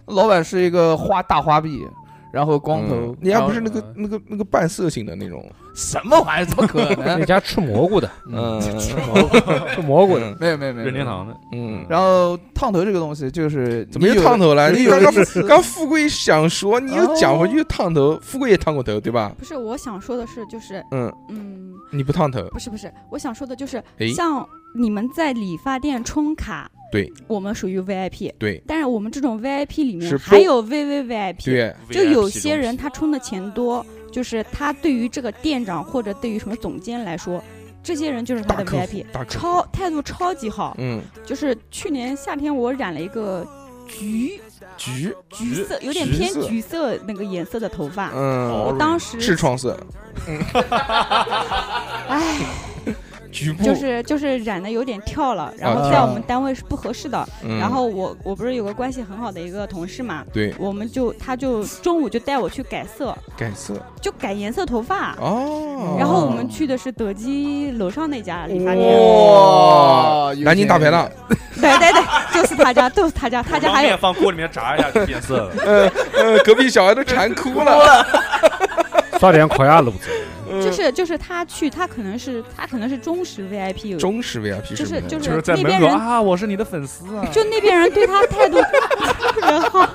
老板是一个花大花臂，然后光头。嗯，人家不是那个那个那个半色性的那种，什么玩意儿？怎么可那能？家吃蘑菇的，嗯，吃蘑菇。吃蘑菇的。嗯。没有没有没有，任天堂的，嗯，然后烫头这个东西就是怎么又烫头了？你你刚刚有一次刚富贵想说，你又讲回去烫头，富贵也烫过头对吧？不是，我想说的是，就是嗯，嗯，你不烫头，不是不是，我想说的就是诶，像你们在理发店充卡，对，我们属于 VIP，对。但是我们这种 VIP 里面还有 VVVIP，对，就有些人他充的钱多，就是他对于这个店长或者对于什么总监来说，这些人就是他的 VIP，，超态度超级好。嗯，就是去年夏天我染了一个橘橘，橘色，有点偏橘色那个颜色的头发，嗯，我当时痔疮色，唉，局部，就是就是染的有点跳了，然后啊在我们单位是不合适的。嗯然后我我不是有个关系很好的一个同事嘛，对我们就他就中午就带我去改色，改色就改颜色头发。哦，然后我们去的是德基楼上那家理发店，哇，南京大排档，对对对，就是他家，就是他家，他家还有放锅里面炸一下就变色了。呃呃，隔壁小孩都馋哭了，刷点烤鸭卤子，就是就是他去，他可能是他可能是忠实 VIP，有忠实 VIP 就是就是在那边人门口啊，我是你的粉丝啊。就那边人对他态度特别好，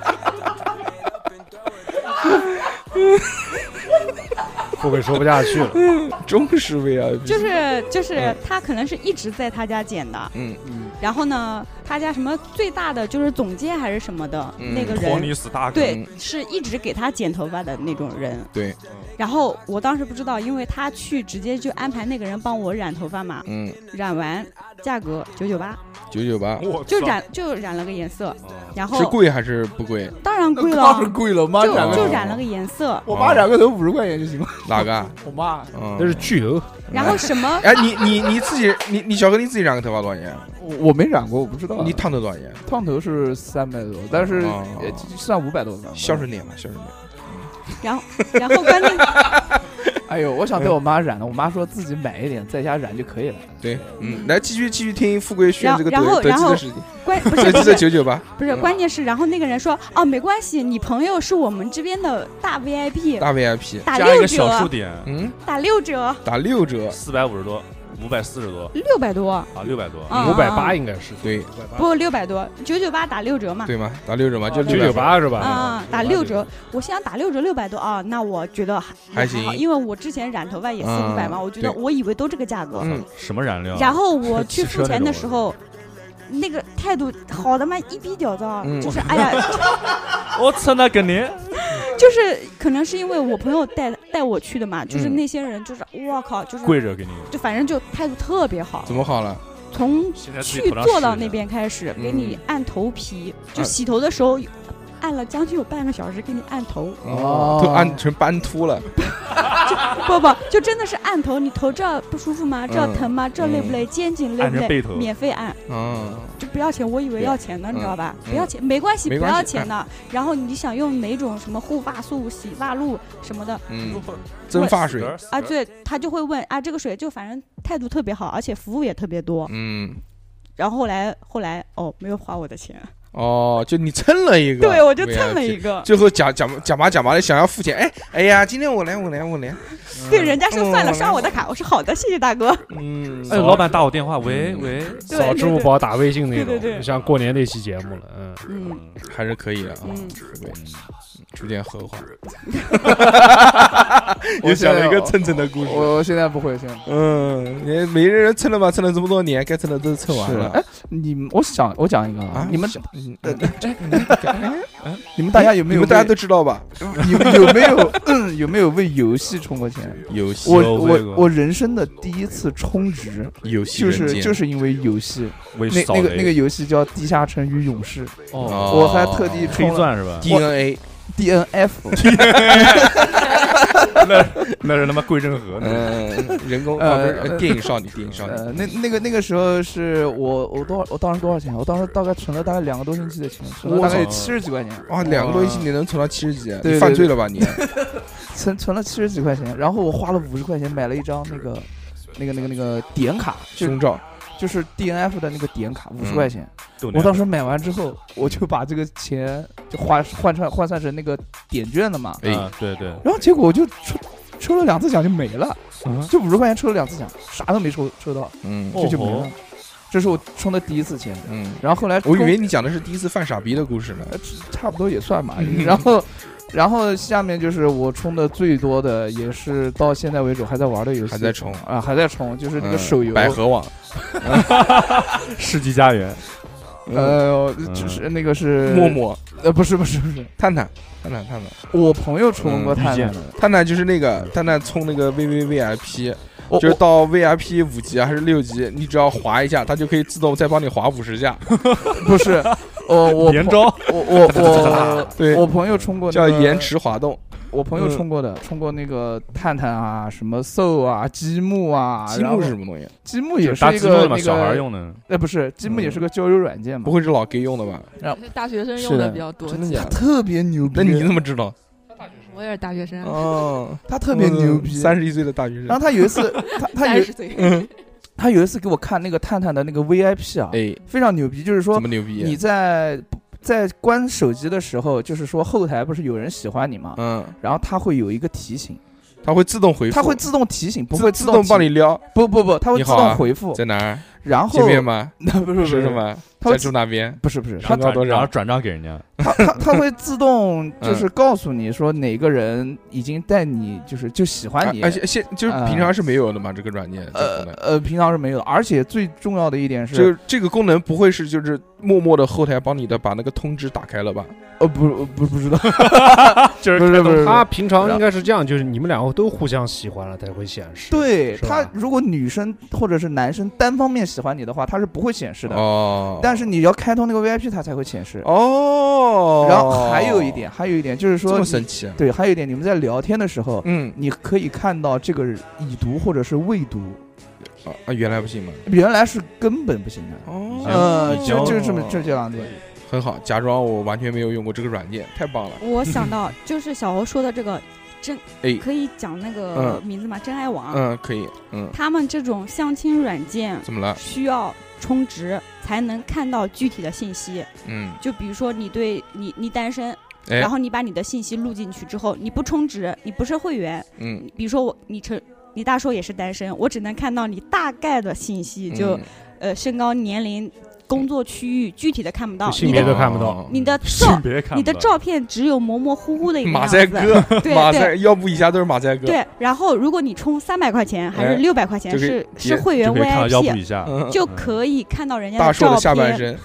富贵说不下去了。忠实 VIP，就是就是嗯他可能是一直在他家剪的，嗯嗯然后呢，他家什么最大的就是总监还是什么的、嗯那个托尼人，斯大，对，是一直给他剪头发的那种人。对，然后我当时不知道，因为他去直接就安排那个人帮我染头发嘛，嗯，染完价格九九八，九九八。我就染就染了个颜色，然后是贵还是不贵？当然贵了。当然了，贵了，妈就染个哦就染了个颜色，我妈染个头五十块钱就行了。哪个啊？我妈，嗯，那是巨头，然后什么哎，你你你自己，你你小哥你自己染个头发多少钱？我我没染过，我不知道。你烫头多少钱？烫头是三百多，但是算五百多吧。孝顺点吧，孝顺点。然后然后关键 哎呦，我想被我妈染了，我妈说自己买一点在家染就可以了。对，嗯，来继续继续听富贵炫这个德然后德然后基的事情，关 不德基是。不九九八。不是，关键是然后那个人说哦没关系，你朋友是我们这边的大 VIP，大 VIP，打六个小数折，点，嗯，打六折，打六折，四百五十多，五百四十多。六百多，啊，六百多。嗯五百八应该是。对。五百八，不六百多，九九八打六折嘛。对吗？打六折嘛，就九九。八是吧？啊、打六折，我现在打六折六百多啊，那我觉得还还好行。因为我之前染头发也四嗯。五百嘛，我觉得我以为都这个价格，嗯，什么染料？然后我 去付钱的时候，那个态度好的嘛一逼屌的，嗯。就是哎呀，我操，那肯定。就是可能是因为我朋友带带我去的嘛，就是嗯那些人就是我靠，就是跪着给你，就反正就态度特别好怎，么好了？从去坐到那边开始给你嗯按头皮，就啊洗头的时候按了将近有半个小时给你按头，哦都按成斑秃了。不不，就真的是按头，你头这不舒服吗？这疼吗？这累不累？肩颈累不累？免费按，嗯，就不要钱，我以为要钱呢，你知道吧？嗯不要钱，没关系，不要钱的。然后你想用哪种什么护发素、洗发露什么的嗯，增发水。啊？对，他就会问啊，这个水就反正态度特别好，而且服务也特别多。嗯，然后后来后来哦，没有花我的钱，哦，就你蹭了一个，对我就蹭了一个。最后假假假麻假麻的想要付钱，哎哎呀，今天我来我来我来，对，人家说算了，嗯刷我的卡，我说好的，谢谢大哥。嗯，哎，老板打我电话，喂嗯。喂，扫支付宝打微信那种，对对对。像过年那期节目了，嗯，嗯。还是可以的啊，嗯，对，有点后话。我又讲了一个现在蹭蹭的故事。我我现在不会，现在嗯，你每个人蹭了吧，蹭了这么多年，该蹭的都蹭完了。是哎，你们我想我讲一个啊，你们想嗯你们大家有没有你们大家都知道吧？你们有没有嗯有没有为游戏充过钱？游戏我我我人生的第一次充值，游戏就是就是因为游戏，那那个那个游戏叫《地下城与勇士》，哦，我还特地充了钻是吧？DNA，DNF，那那是他妈贵正和呢，嗯，人工呃啊不是呃呃电影少女，电影少女，呃，那那个那个时候是我我多少我当时多少钱？我当时大概存了大概两个多星期的钱，存了七十几块钱，哇，两个多星期你能存到七十几，你犯罪了吧你？存存了七十几块钱，然后我花了五十块钱买了一张那个那个那个那个点卡，胸罩，就是 DNF 的那个点卡，五十嗯块钱。豆我当时买完之后，我就把这个钱就换换算换算成那个点券了嘛，哎啊，对对，然后结果我就抽抽了两次奖就没了，嗯就五十块钱抽了两次奖，啥都没抽抽到，嗯这就没了哦。这是我充的第一次钱，嗯，然后后来我以为你讲的是第一次犯傻逼的故事呢。呃差不多也算吧。嗯然后，然后下面就是我充的最多的，也是到现在为止还在玩的游戏，还在充。啊，还在充，就是那个嗯手游，百合网，世纪佳缘，呃，嗯就是那个是陌，陌，呃，不是不是不是，探探，探探，探探，我朋友充过探探，探探就是那个探探充那个 VVVIP，就是到 VIP 五级还是六级，你只要滑一下，它就可以自动再帮你滑五十下，我 不是，我我朋连招，我我我 对我朋友充过那个叫延，迟滑动。我朋友嗯充过的，充过那个探探啊，什么 Soul 啊，积木啊，积木是什么东西？积木也是打一积木嘛，个小孩，用的，哎，不是，积木也嗯是个交友软件嘛不，会是老 gay 用的吧？大学生是的用的比较多。真的假的？特别牛逼，那你怎么知道？我也是大学生，哦，他特别牛逼，三十一岁的大学生。然后他有一次，他他 有他有一次给我看那个探探的那个 VIP 啊，哎，非常牛逼，就是说怎么牛逼？你在在关手机的时候，就是说后台不是有人喜欢你吗？嗯，然后他会有一个提醒，他会自动回复，他会自动提醒，不会自动帮你撩。不不不，他会自动回复，在哪儿？然后见面吗？那不是不是是什？么？在住那边？不是不是，他然后身高多少？转然后转账给人家，他他他会自动嗯 就是告诉你说哪个人已经带你就是就喜欢你而，且现就是啊平常是没有的嘛，这个软件。呃呃平常是没有的，而且最重要的一点这是，个这个功能不会是就是默默的后台帮你的把那个通知打开了吧？呃不不不知道，就是不是不是他平常应该是这样，就是你们两个都互相喜欢了才会显示。对他如果女生或者是男生单方面喜欢你的话，它是不会显示的，哦，但是你要开通那个 VIP，它才会显示。哦，然后还有一点，还有一点就是说这，么神奇啊？对，还有一点，你们在聊天的时候，嗯你可以看到这个已读或者是未读，啊啊，原来不行吗？原来是根本不行的。哦呃，就就是这么就这样子。很好，假装我完全没有用过这个软件，太棒了。我想到就是小侯说的这个真哎，可以讲那个嗯。名字吗？真爱网，嗯，可以，嗯，他们这种相亲软件怎么了？需要充值才能看到具体的信息。嗯，就比如说你对你你单身，哎。然，后你把你的信息录进去之后，你不充值，你不是会员，嗯，比如说我你成你大叔也是单身，我只能看到你大概的信息，就、嗯呃身高、年龄、工作区域，具体的看不到就。性你的别都看不到哦你的性照别看你的照片只有模模糊糊的一个马样子。赛克，对 马赛对腰部以下都是马赛克。对，然后如果你充三百块钱还哎是六百块钱，是是会员 VIP，就可以看到人家大硕的照下半片，身，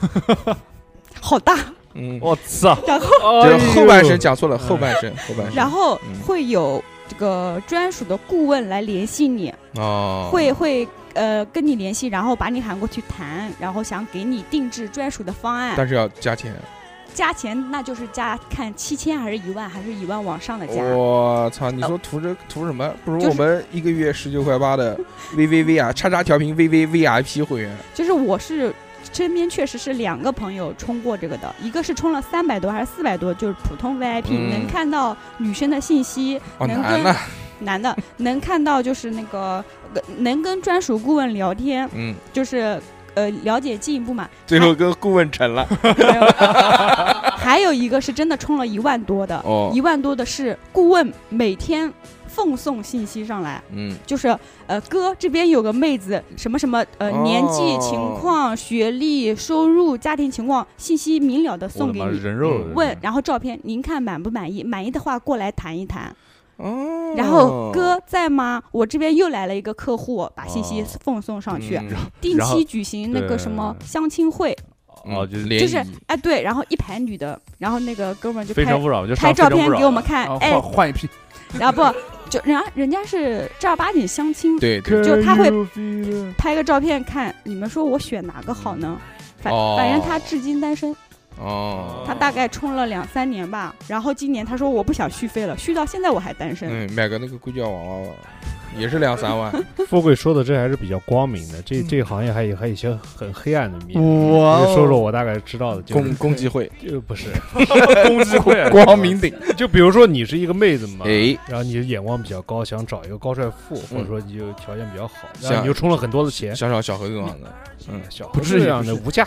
好大，嗯，我操，然后就是后半身哎讲错了，后半身，后半身。然后嗯会有这个专属的顾问来联系你，哦，会会呃跟你联系，然后把你喊过去谈，然后想给你定制专属的方案，但是要加钱。加钱那就是加看七千还是一万还是一万往上的加。我操！你说图这图什么？不如我们一个月十九块八的 VVV 啊，叉叉调频 VVVIP 会员。就是我是身边确实是两个朋友充过这个的，一个是充了三百多还是四百多，就是普通 VIP，、嗯能看到女生的信息，哦，能跟。男的能看到就是那个呃能跟专属顾问聊天，嗯，就是呃了解进一步嘛。最后跟顾问成了。还有一个是真的充了一万多的，哦一万多的是顾问每天奉送信息上来。嗯，就是呃，哥这边有个妹子，什么什么呃，哦年纪情况、学历、收入、家庭情况信息明了的送给你，人肉嗯问，然后照片您看满不满意？满意的话过来谈一谈。哦。然后哥在吗？我这边又来了一个客户，把信息哦。奉送上去，嗯定然后 期举行那个什么相亲会，哦，就是联就是谊哎对，然后一排女的，然后那个哥们儿就拍非诚勿扰，就拍上照片给我们看，哎。然后换，换一批，然后不就人家人家是正儿八经相亲，对对，就他会拍个照片看，你们说我选哪个好呢？反、哦。反正他至今单身，哦，他大概充了两三年吧，然后今年他说我不想续费了，续到现在我还单身。嗯，买个那个硅胶娃娃，也是两三万。富贵说的这还是比较光明的，这嗯这个行业还有还有一些很黑暗的面。哇你说说我大概知道的，就是公公鸡会，就不是，公鸡会，光明顶。就比如说你是一个妹子嘛，哎，然后你的眼光比较高，想找一个高帅富，或者嗯说你就条件比较好，像然后你就充了很多的钱，想找小何这样的，嗯小不至于不是这样的无价，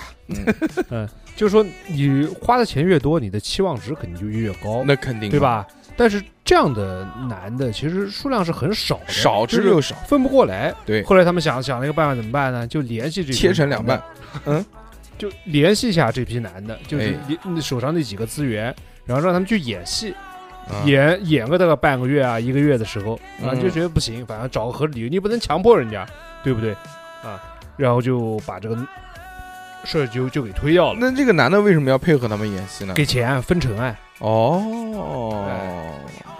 嗯，就是说你花的钱越多，你的期望值肯定就越高，那肯定对？吧？但是这样的男的其实数量是很少的，少之又少，分不过来。对。后来他们想想了一个办法，怎么办呢？就联系这切成两半。嗯，就联系一下这批男的，就是哎。联手上那几个资源，然后让他们去演戏，啊。演演个大概半个月啊，一个月的时候啊，嗯。就觉得不行，反正找个合理理由，你不能强迫人家，对不对？啊，然后就把这个事儿就就给推掉了，那这个男的为什么要配合他们演戏呢？给钱分成啊。哦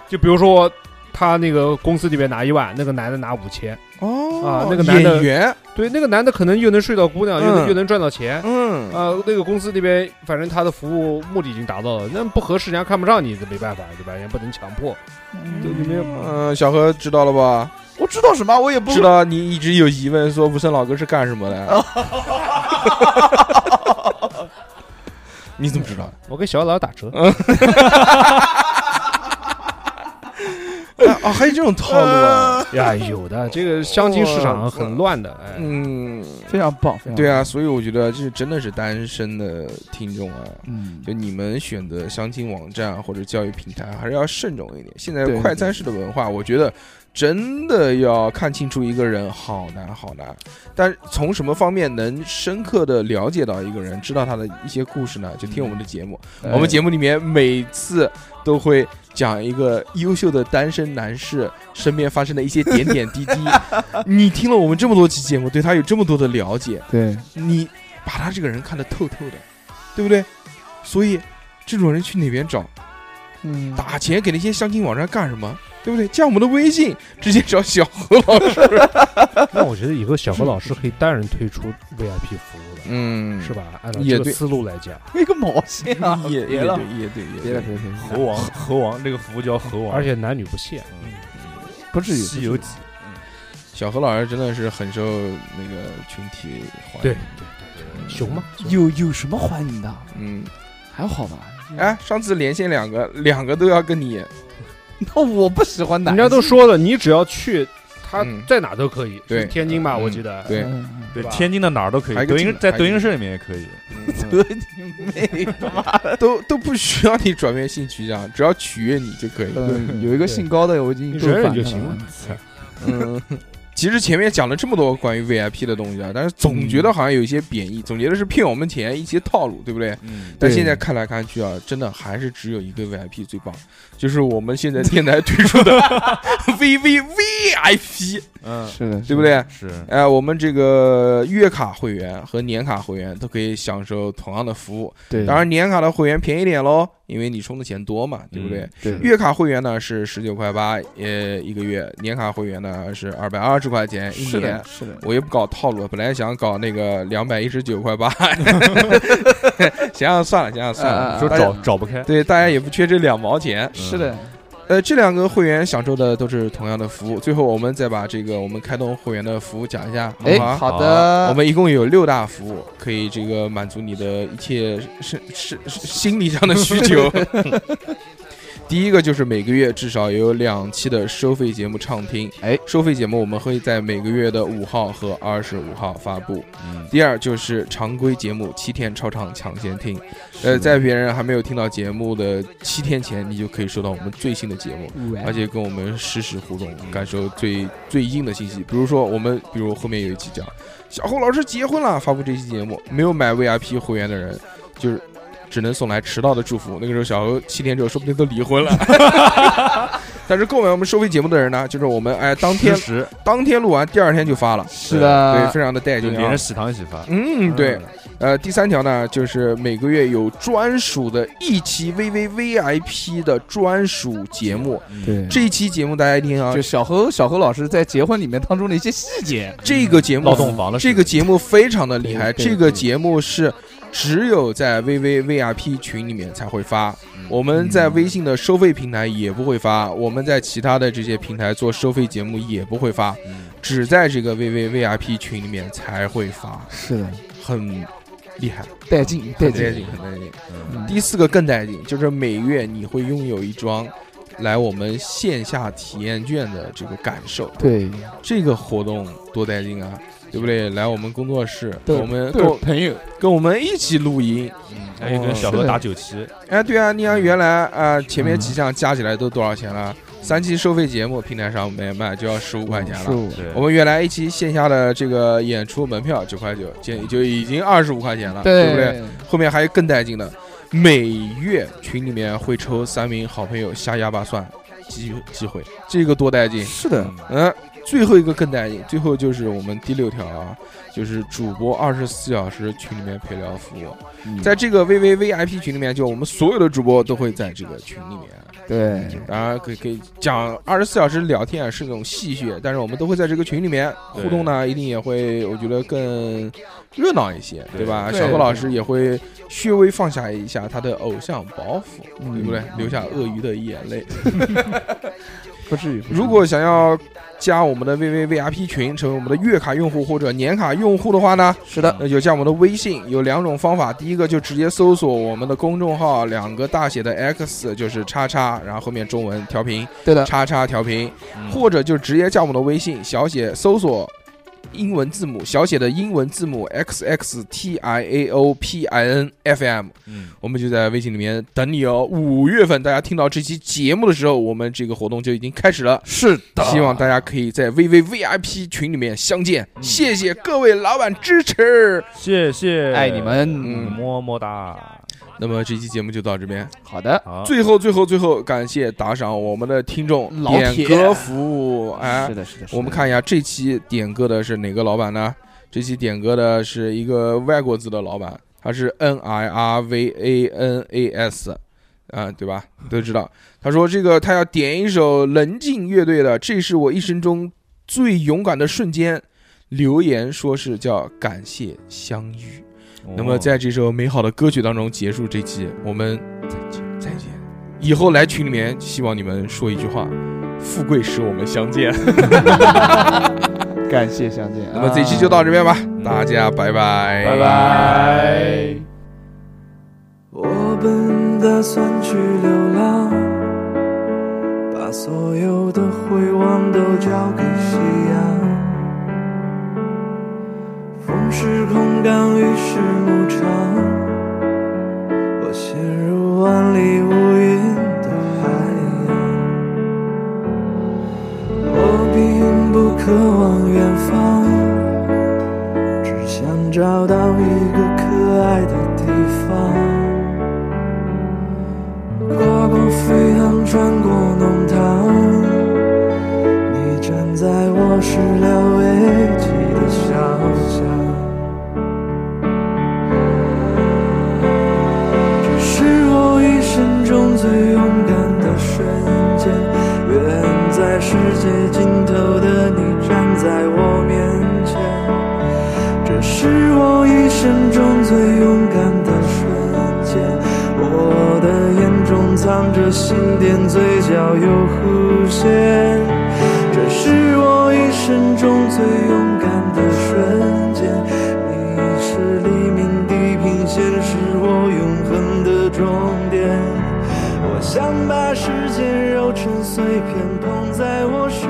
就比如说他那个公司里边拿一万，那个男的拿五千，哦啊那个男的演员，对，那个男的可能又能睡到姑娘，又能嗯又能赚到钱。嗯，啊，那个公司那边，反正他的服务目的已经达到了，那不合适，人家看不上你，这没办法，对吧？人家不能强迫，对你没有。嗯，小何知道了吧？我知道什么？我也不知道你一直有疑问，说无声老哥是干什么的？你怎么知道？的？我给小老打折，啊，哦还有这种套路啊？呀，有的这个相亲市场很乱的，哎，嗯，非常棒，非常对啊，，所以我觉得这真的是单身的听众啊，嗯，就你们选择相亲网站啊或者教育平台，还是要慎重一点。现在快餐式的文化，我觉得真的要看清楚一个人，好难好难。但从什么方面能深刻的了解到一个人，知道他的一些故事呢？就听我们的节目，哎我们节目里面每次都会讲一个优秀的单身男士身边发生的一些点点滴滴。你听了我们这么多期节目，对他有这么多的了解，对，你把他这个人看得透透的，对不对？所以这种人去哪边找？嗯，打钱给那些相亲网站干什么？对不对？加我们的微信，直接找小何老师。那我觉得以后小何老师可以单人推出 VIP 服务了，嗯是？吧？按照这个思路来讲，那个毛线啊！也也对，，也对，也对。猴王，猴王，这个服务叫猴王，而且男女不限。嗯不至于，《西游记》小何老师真的是很受那个群体欢迎。对对对熊吗，有有什么欢迎的？嗯，还好吧？哎，上次连线两个，两个都要跟你，那我不喜欢男人，家都说了，你只要去，他嗯在哪都可以。对天津吧，嗯我记得。对嗯，对，吧天津的哪儿都可以，德云在 德云社里面也可以。嗯得你妹！他妈的！都都不需要你转变性取向，只要取悦你就可以。嗯有一个姓高的，我已经你忍忍够烦他就行了。嗯，其实前面讲了这么多关于 VIP 的东西啊，但是总觉得好像有一些贬义，总觉得是骗我们钱，一些套路，对不对？嗯，但现在看来看去啊，真的还是只有一个 VIP 最棒，就是我们现在电台推出的 VVVIP，嗯，是的，对不对？是哎，我们这个月卡会员和年卡会员都可以享受同样的服务。对，当然，年卡的会员便宜点喽，因为你充的钱多嘛，对不对？嗯对月卡会员呢是十九块八，呃，一个月；年卡会员呢是二百二十块钱一年是的，。是的，我也不搞套路，本来想搞那个两百一十九块八，想想算了，想想算了。啊说找找不开，对，大家也不缺这两毛钱。是的，呃，这两个会员享受的都是同样的服务。最后，我们再把这个我们开通会员的服务讲一下，好哎，不好？好的，我们一共有六大服务，可以这个满足你的一切是是是心理上的需求。第一个就是每个月至少有两期的收费节目畅听，哎，收费节目我们会在每个月的五号和二十五号发布。嗯，第二就是常规节目七天超长抢先听，呃，在别人还没有听到节目的七天前，你就可以收到我们最新的节目，而且跟我们实时互动，感受最最硬的信息。比如说我们，比如后面有一期讲小侯老师结婚了，发布这期节目，没有买 VIP 会员的人，就是只能送来迟到的祝福。那个时候小何七天之后说不定都离婚了。但是购买我们收费节目的人呢，就是我们哎当天时。当天录完，第二天就发了，是的，对，非常的带劲连着。喜糖一起发，嗯，对，呃，第三条呢，就是每个月有专属的一期 VVVIP 的专属节目。对，这一期节目大家一定要就，小何小何老师在结婚里面当中的一些细节，这个节目劳动房的这个节目非常的厉害，这个节目是只有在 VVVIP 群里面才会发。我们在微信的收费平台也不会发，我们在其他的这些平台做收费节目也不会发，只在这个 VVVIP 群里面才会发，是的，很厉害，带劲带劲，很带劲，很带劲。嗯。第四个更带劲，就是每月你会拥有一张来我们线下体验券的这个感受。对，这个活动多带劲啊，对不对？来我们工作室，我们跟我朋友，跟我们一起录音。还有跟小何打九七，哎，对啊，你看原来啊、前面几项加起来都多少钱了？三期收费节目平台上面卖就要十五块钱了。我们原来一期线下的这个演出门票九块九，现就已经二十五块钱了，对不对？？后面还有更带劲的，每月群里面会抽三名好朋友下哑巴算机机会，这个多带劲！是的，嗯，最后一个更带劲，最后就是我们第六条啊，就是主播二十四小时群里面陪聊服务，嗯在这个 VVVIP 群里面，就我们所有的主播都会在这个群里面。对，当然可以可以讲二十四小时聊天啊是那种戏谑，但是我们都会在这个群里面对互动呢，一定也会我觉得更热闹一些，对吧？对小何老师也会略微放下一下他的偶像包袱，嗯对不对？留下鳄鱼的眼泪。不至于。不至于如果想要加我们的 VVVIP 群，成为我们的月卡用户或者年卡用户的话呢，是的，那就加我们的微信，有两种方法。第一个就直接搜索我们的公众号，两个大写的 X 就是叉叉，然后后面中文调频对的，叉叉调频，嗯。或者就直接加我们的微信，小写搜索英文字母小写的英文字母 X X T I A O P I N F M，嗯，我们就在微信里面等你哦。五月份大家听到这期节目的时候，我们这个活动就已经开始了。是的希望大家可以在 VV VIP 群里面相见，嗯谢谢各位老板支持。谢谢，爱你们。嗯么么哒，那么这期节目就到这边。好的，好，最后，最后，最后，感谢打赏我们的听众老铁点歌服务。哎是，的，是的，是的我们看一下这期点歌的是哪个老板呢？这期点歌的是一个外国字的老板，他是 N I R V A N A S，啊，对吧？都知道。他说这个他要点一首棱镜乐队的《这是我一生中最勇敢的瞬间》，留言说是叫感谢相遇。那么在这首美好的歌曲当中结束这期，我们再见再见。以后来群里面，希望你们说一句话：富贵使我们相见。感谢相见。那么这期就到这边吧，大家拜拜，拜拜。我本打算去流浪，把所有的回望都交给夕阳。风是空港，雨是牧场，我陷入万里无云的海洋。我并不渴望远方，只想找到一个可爱的地方。跨过飞航，穿过弄堂，你站在我始料最勇敢的瞬间，远在世界尽头的你站在我面前。这是我一生中最勇敢的瞬间，我的眼中藏着心电，嘴角有弧线。这是我一生中最勇敢的瞬间，你是黎明地平线，是我永恒。想把时间揉成碎片，捧在我手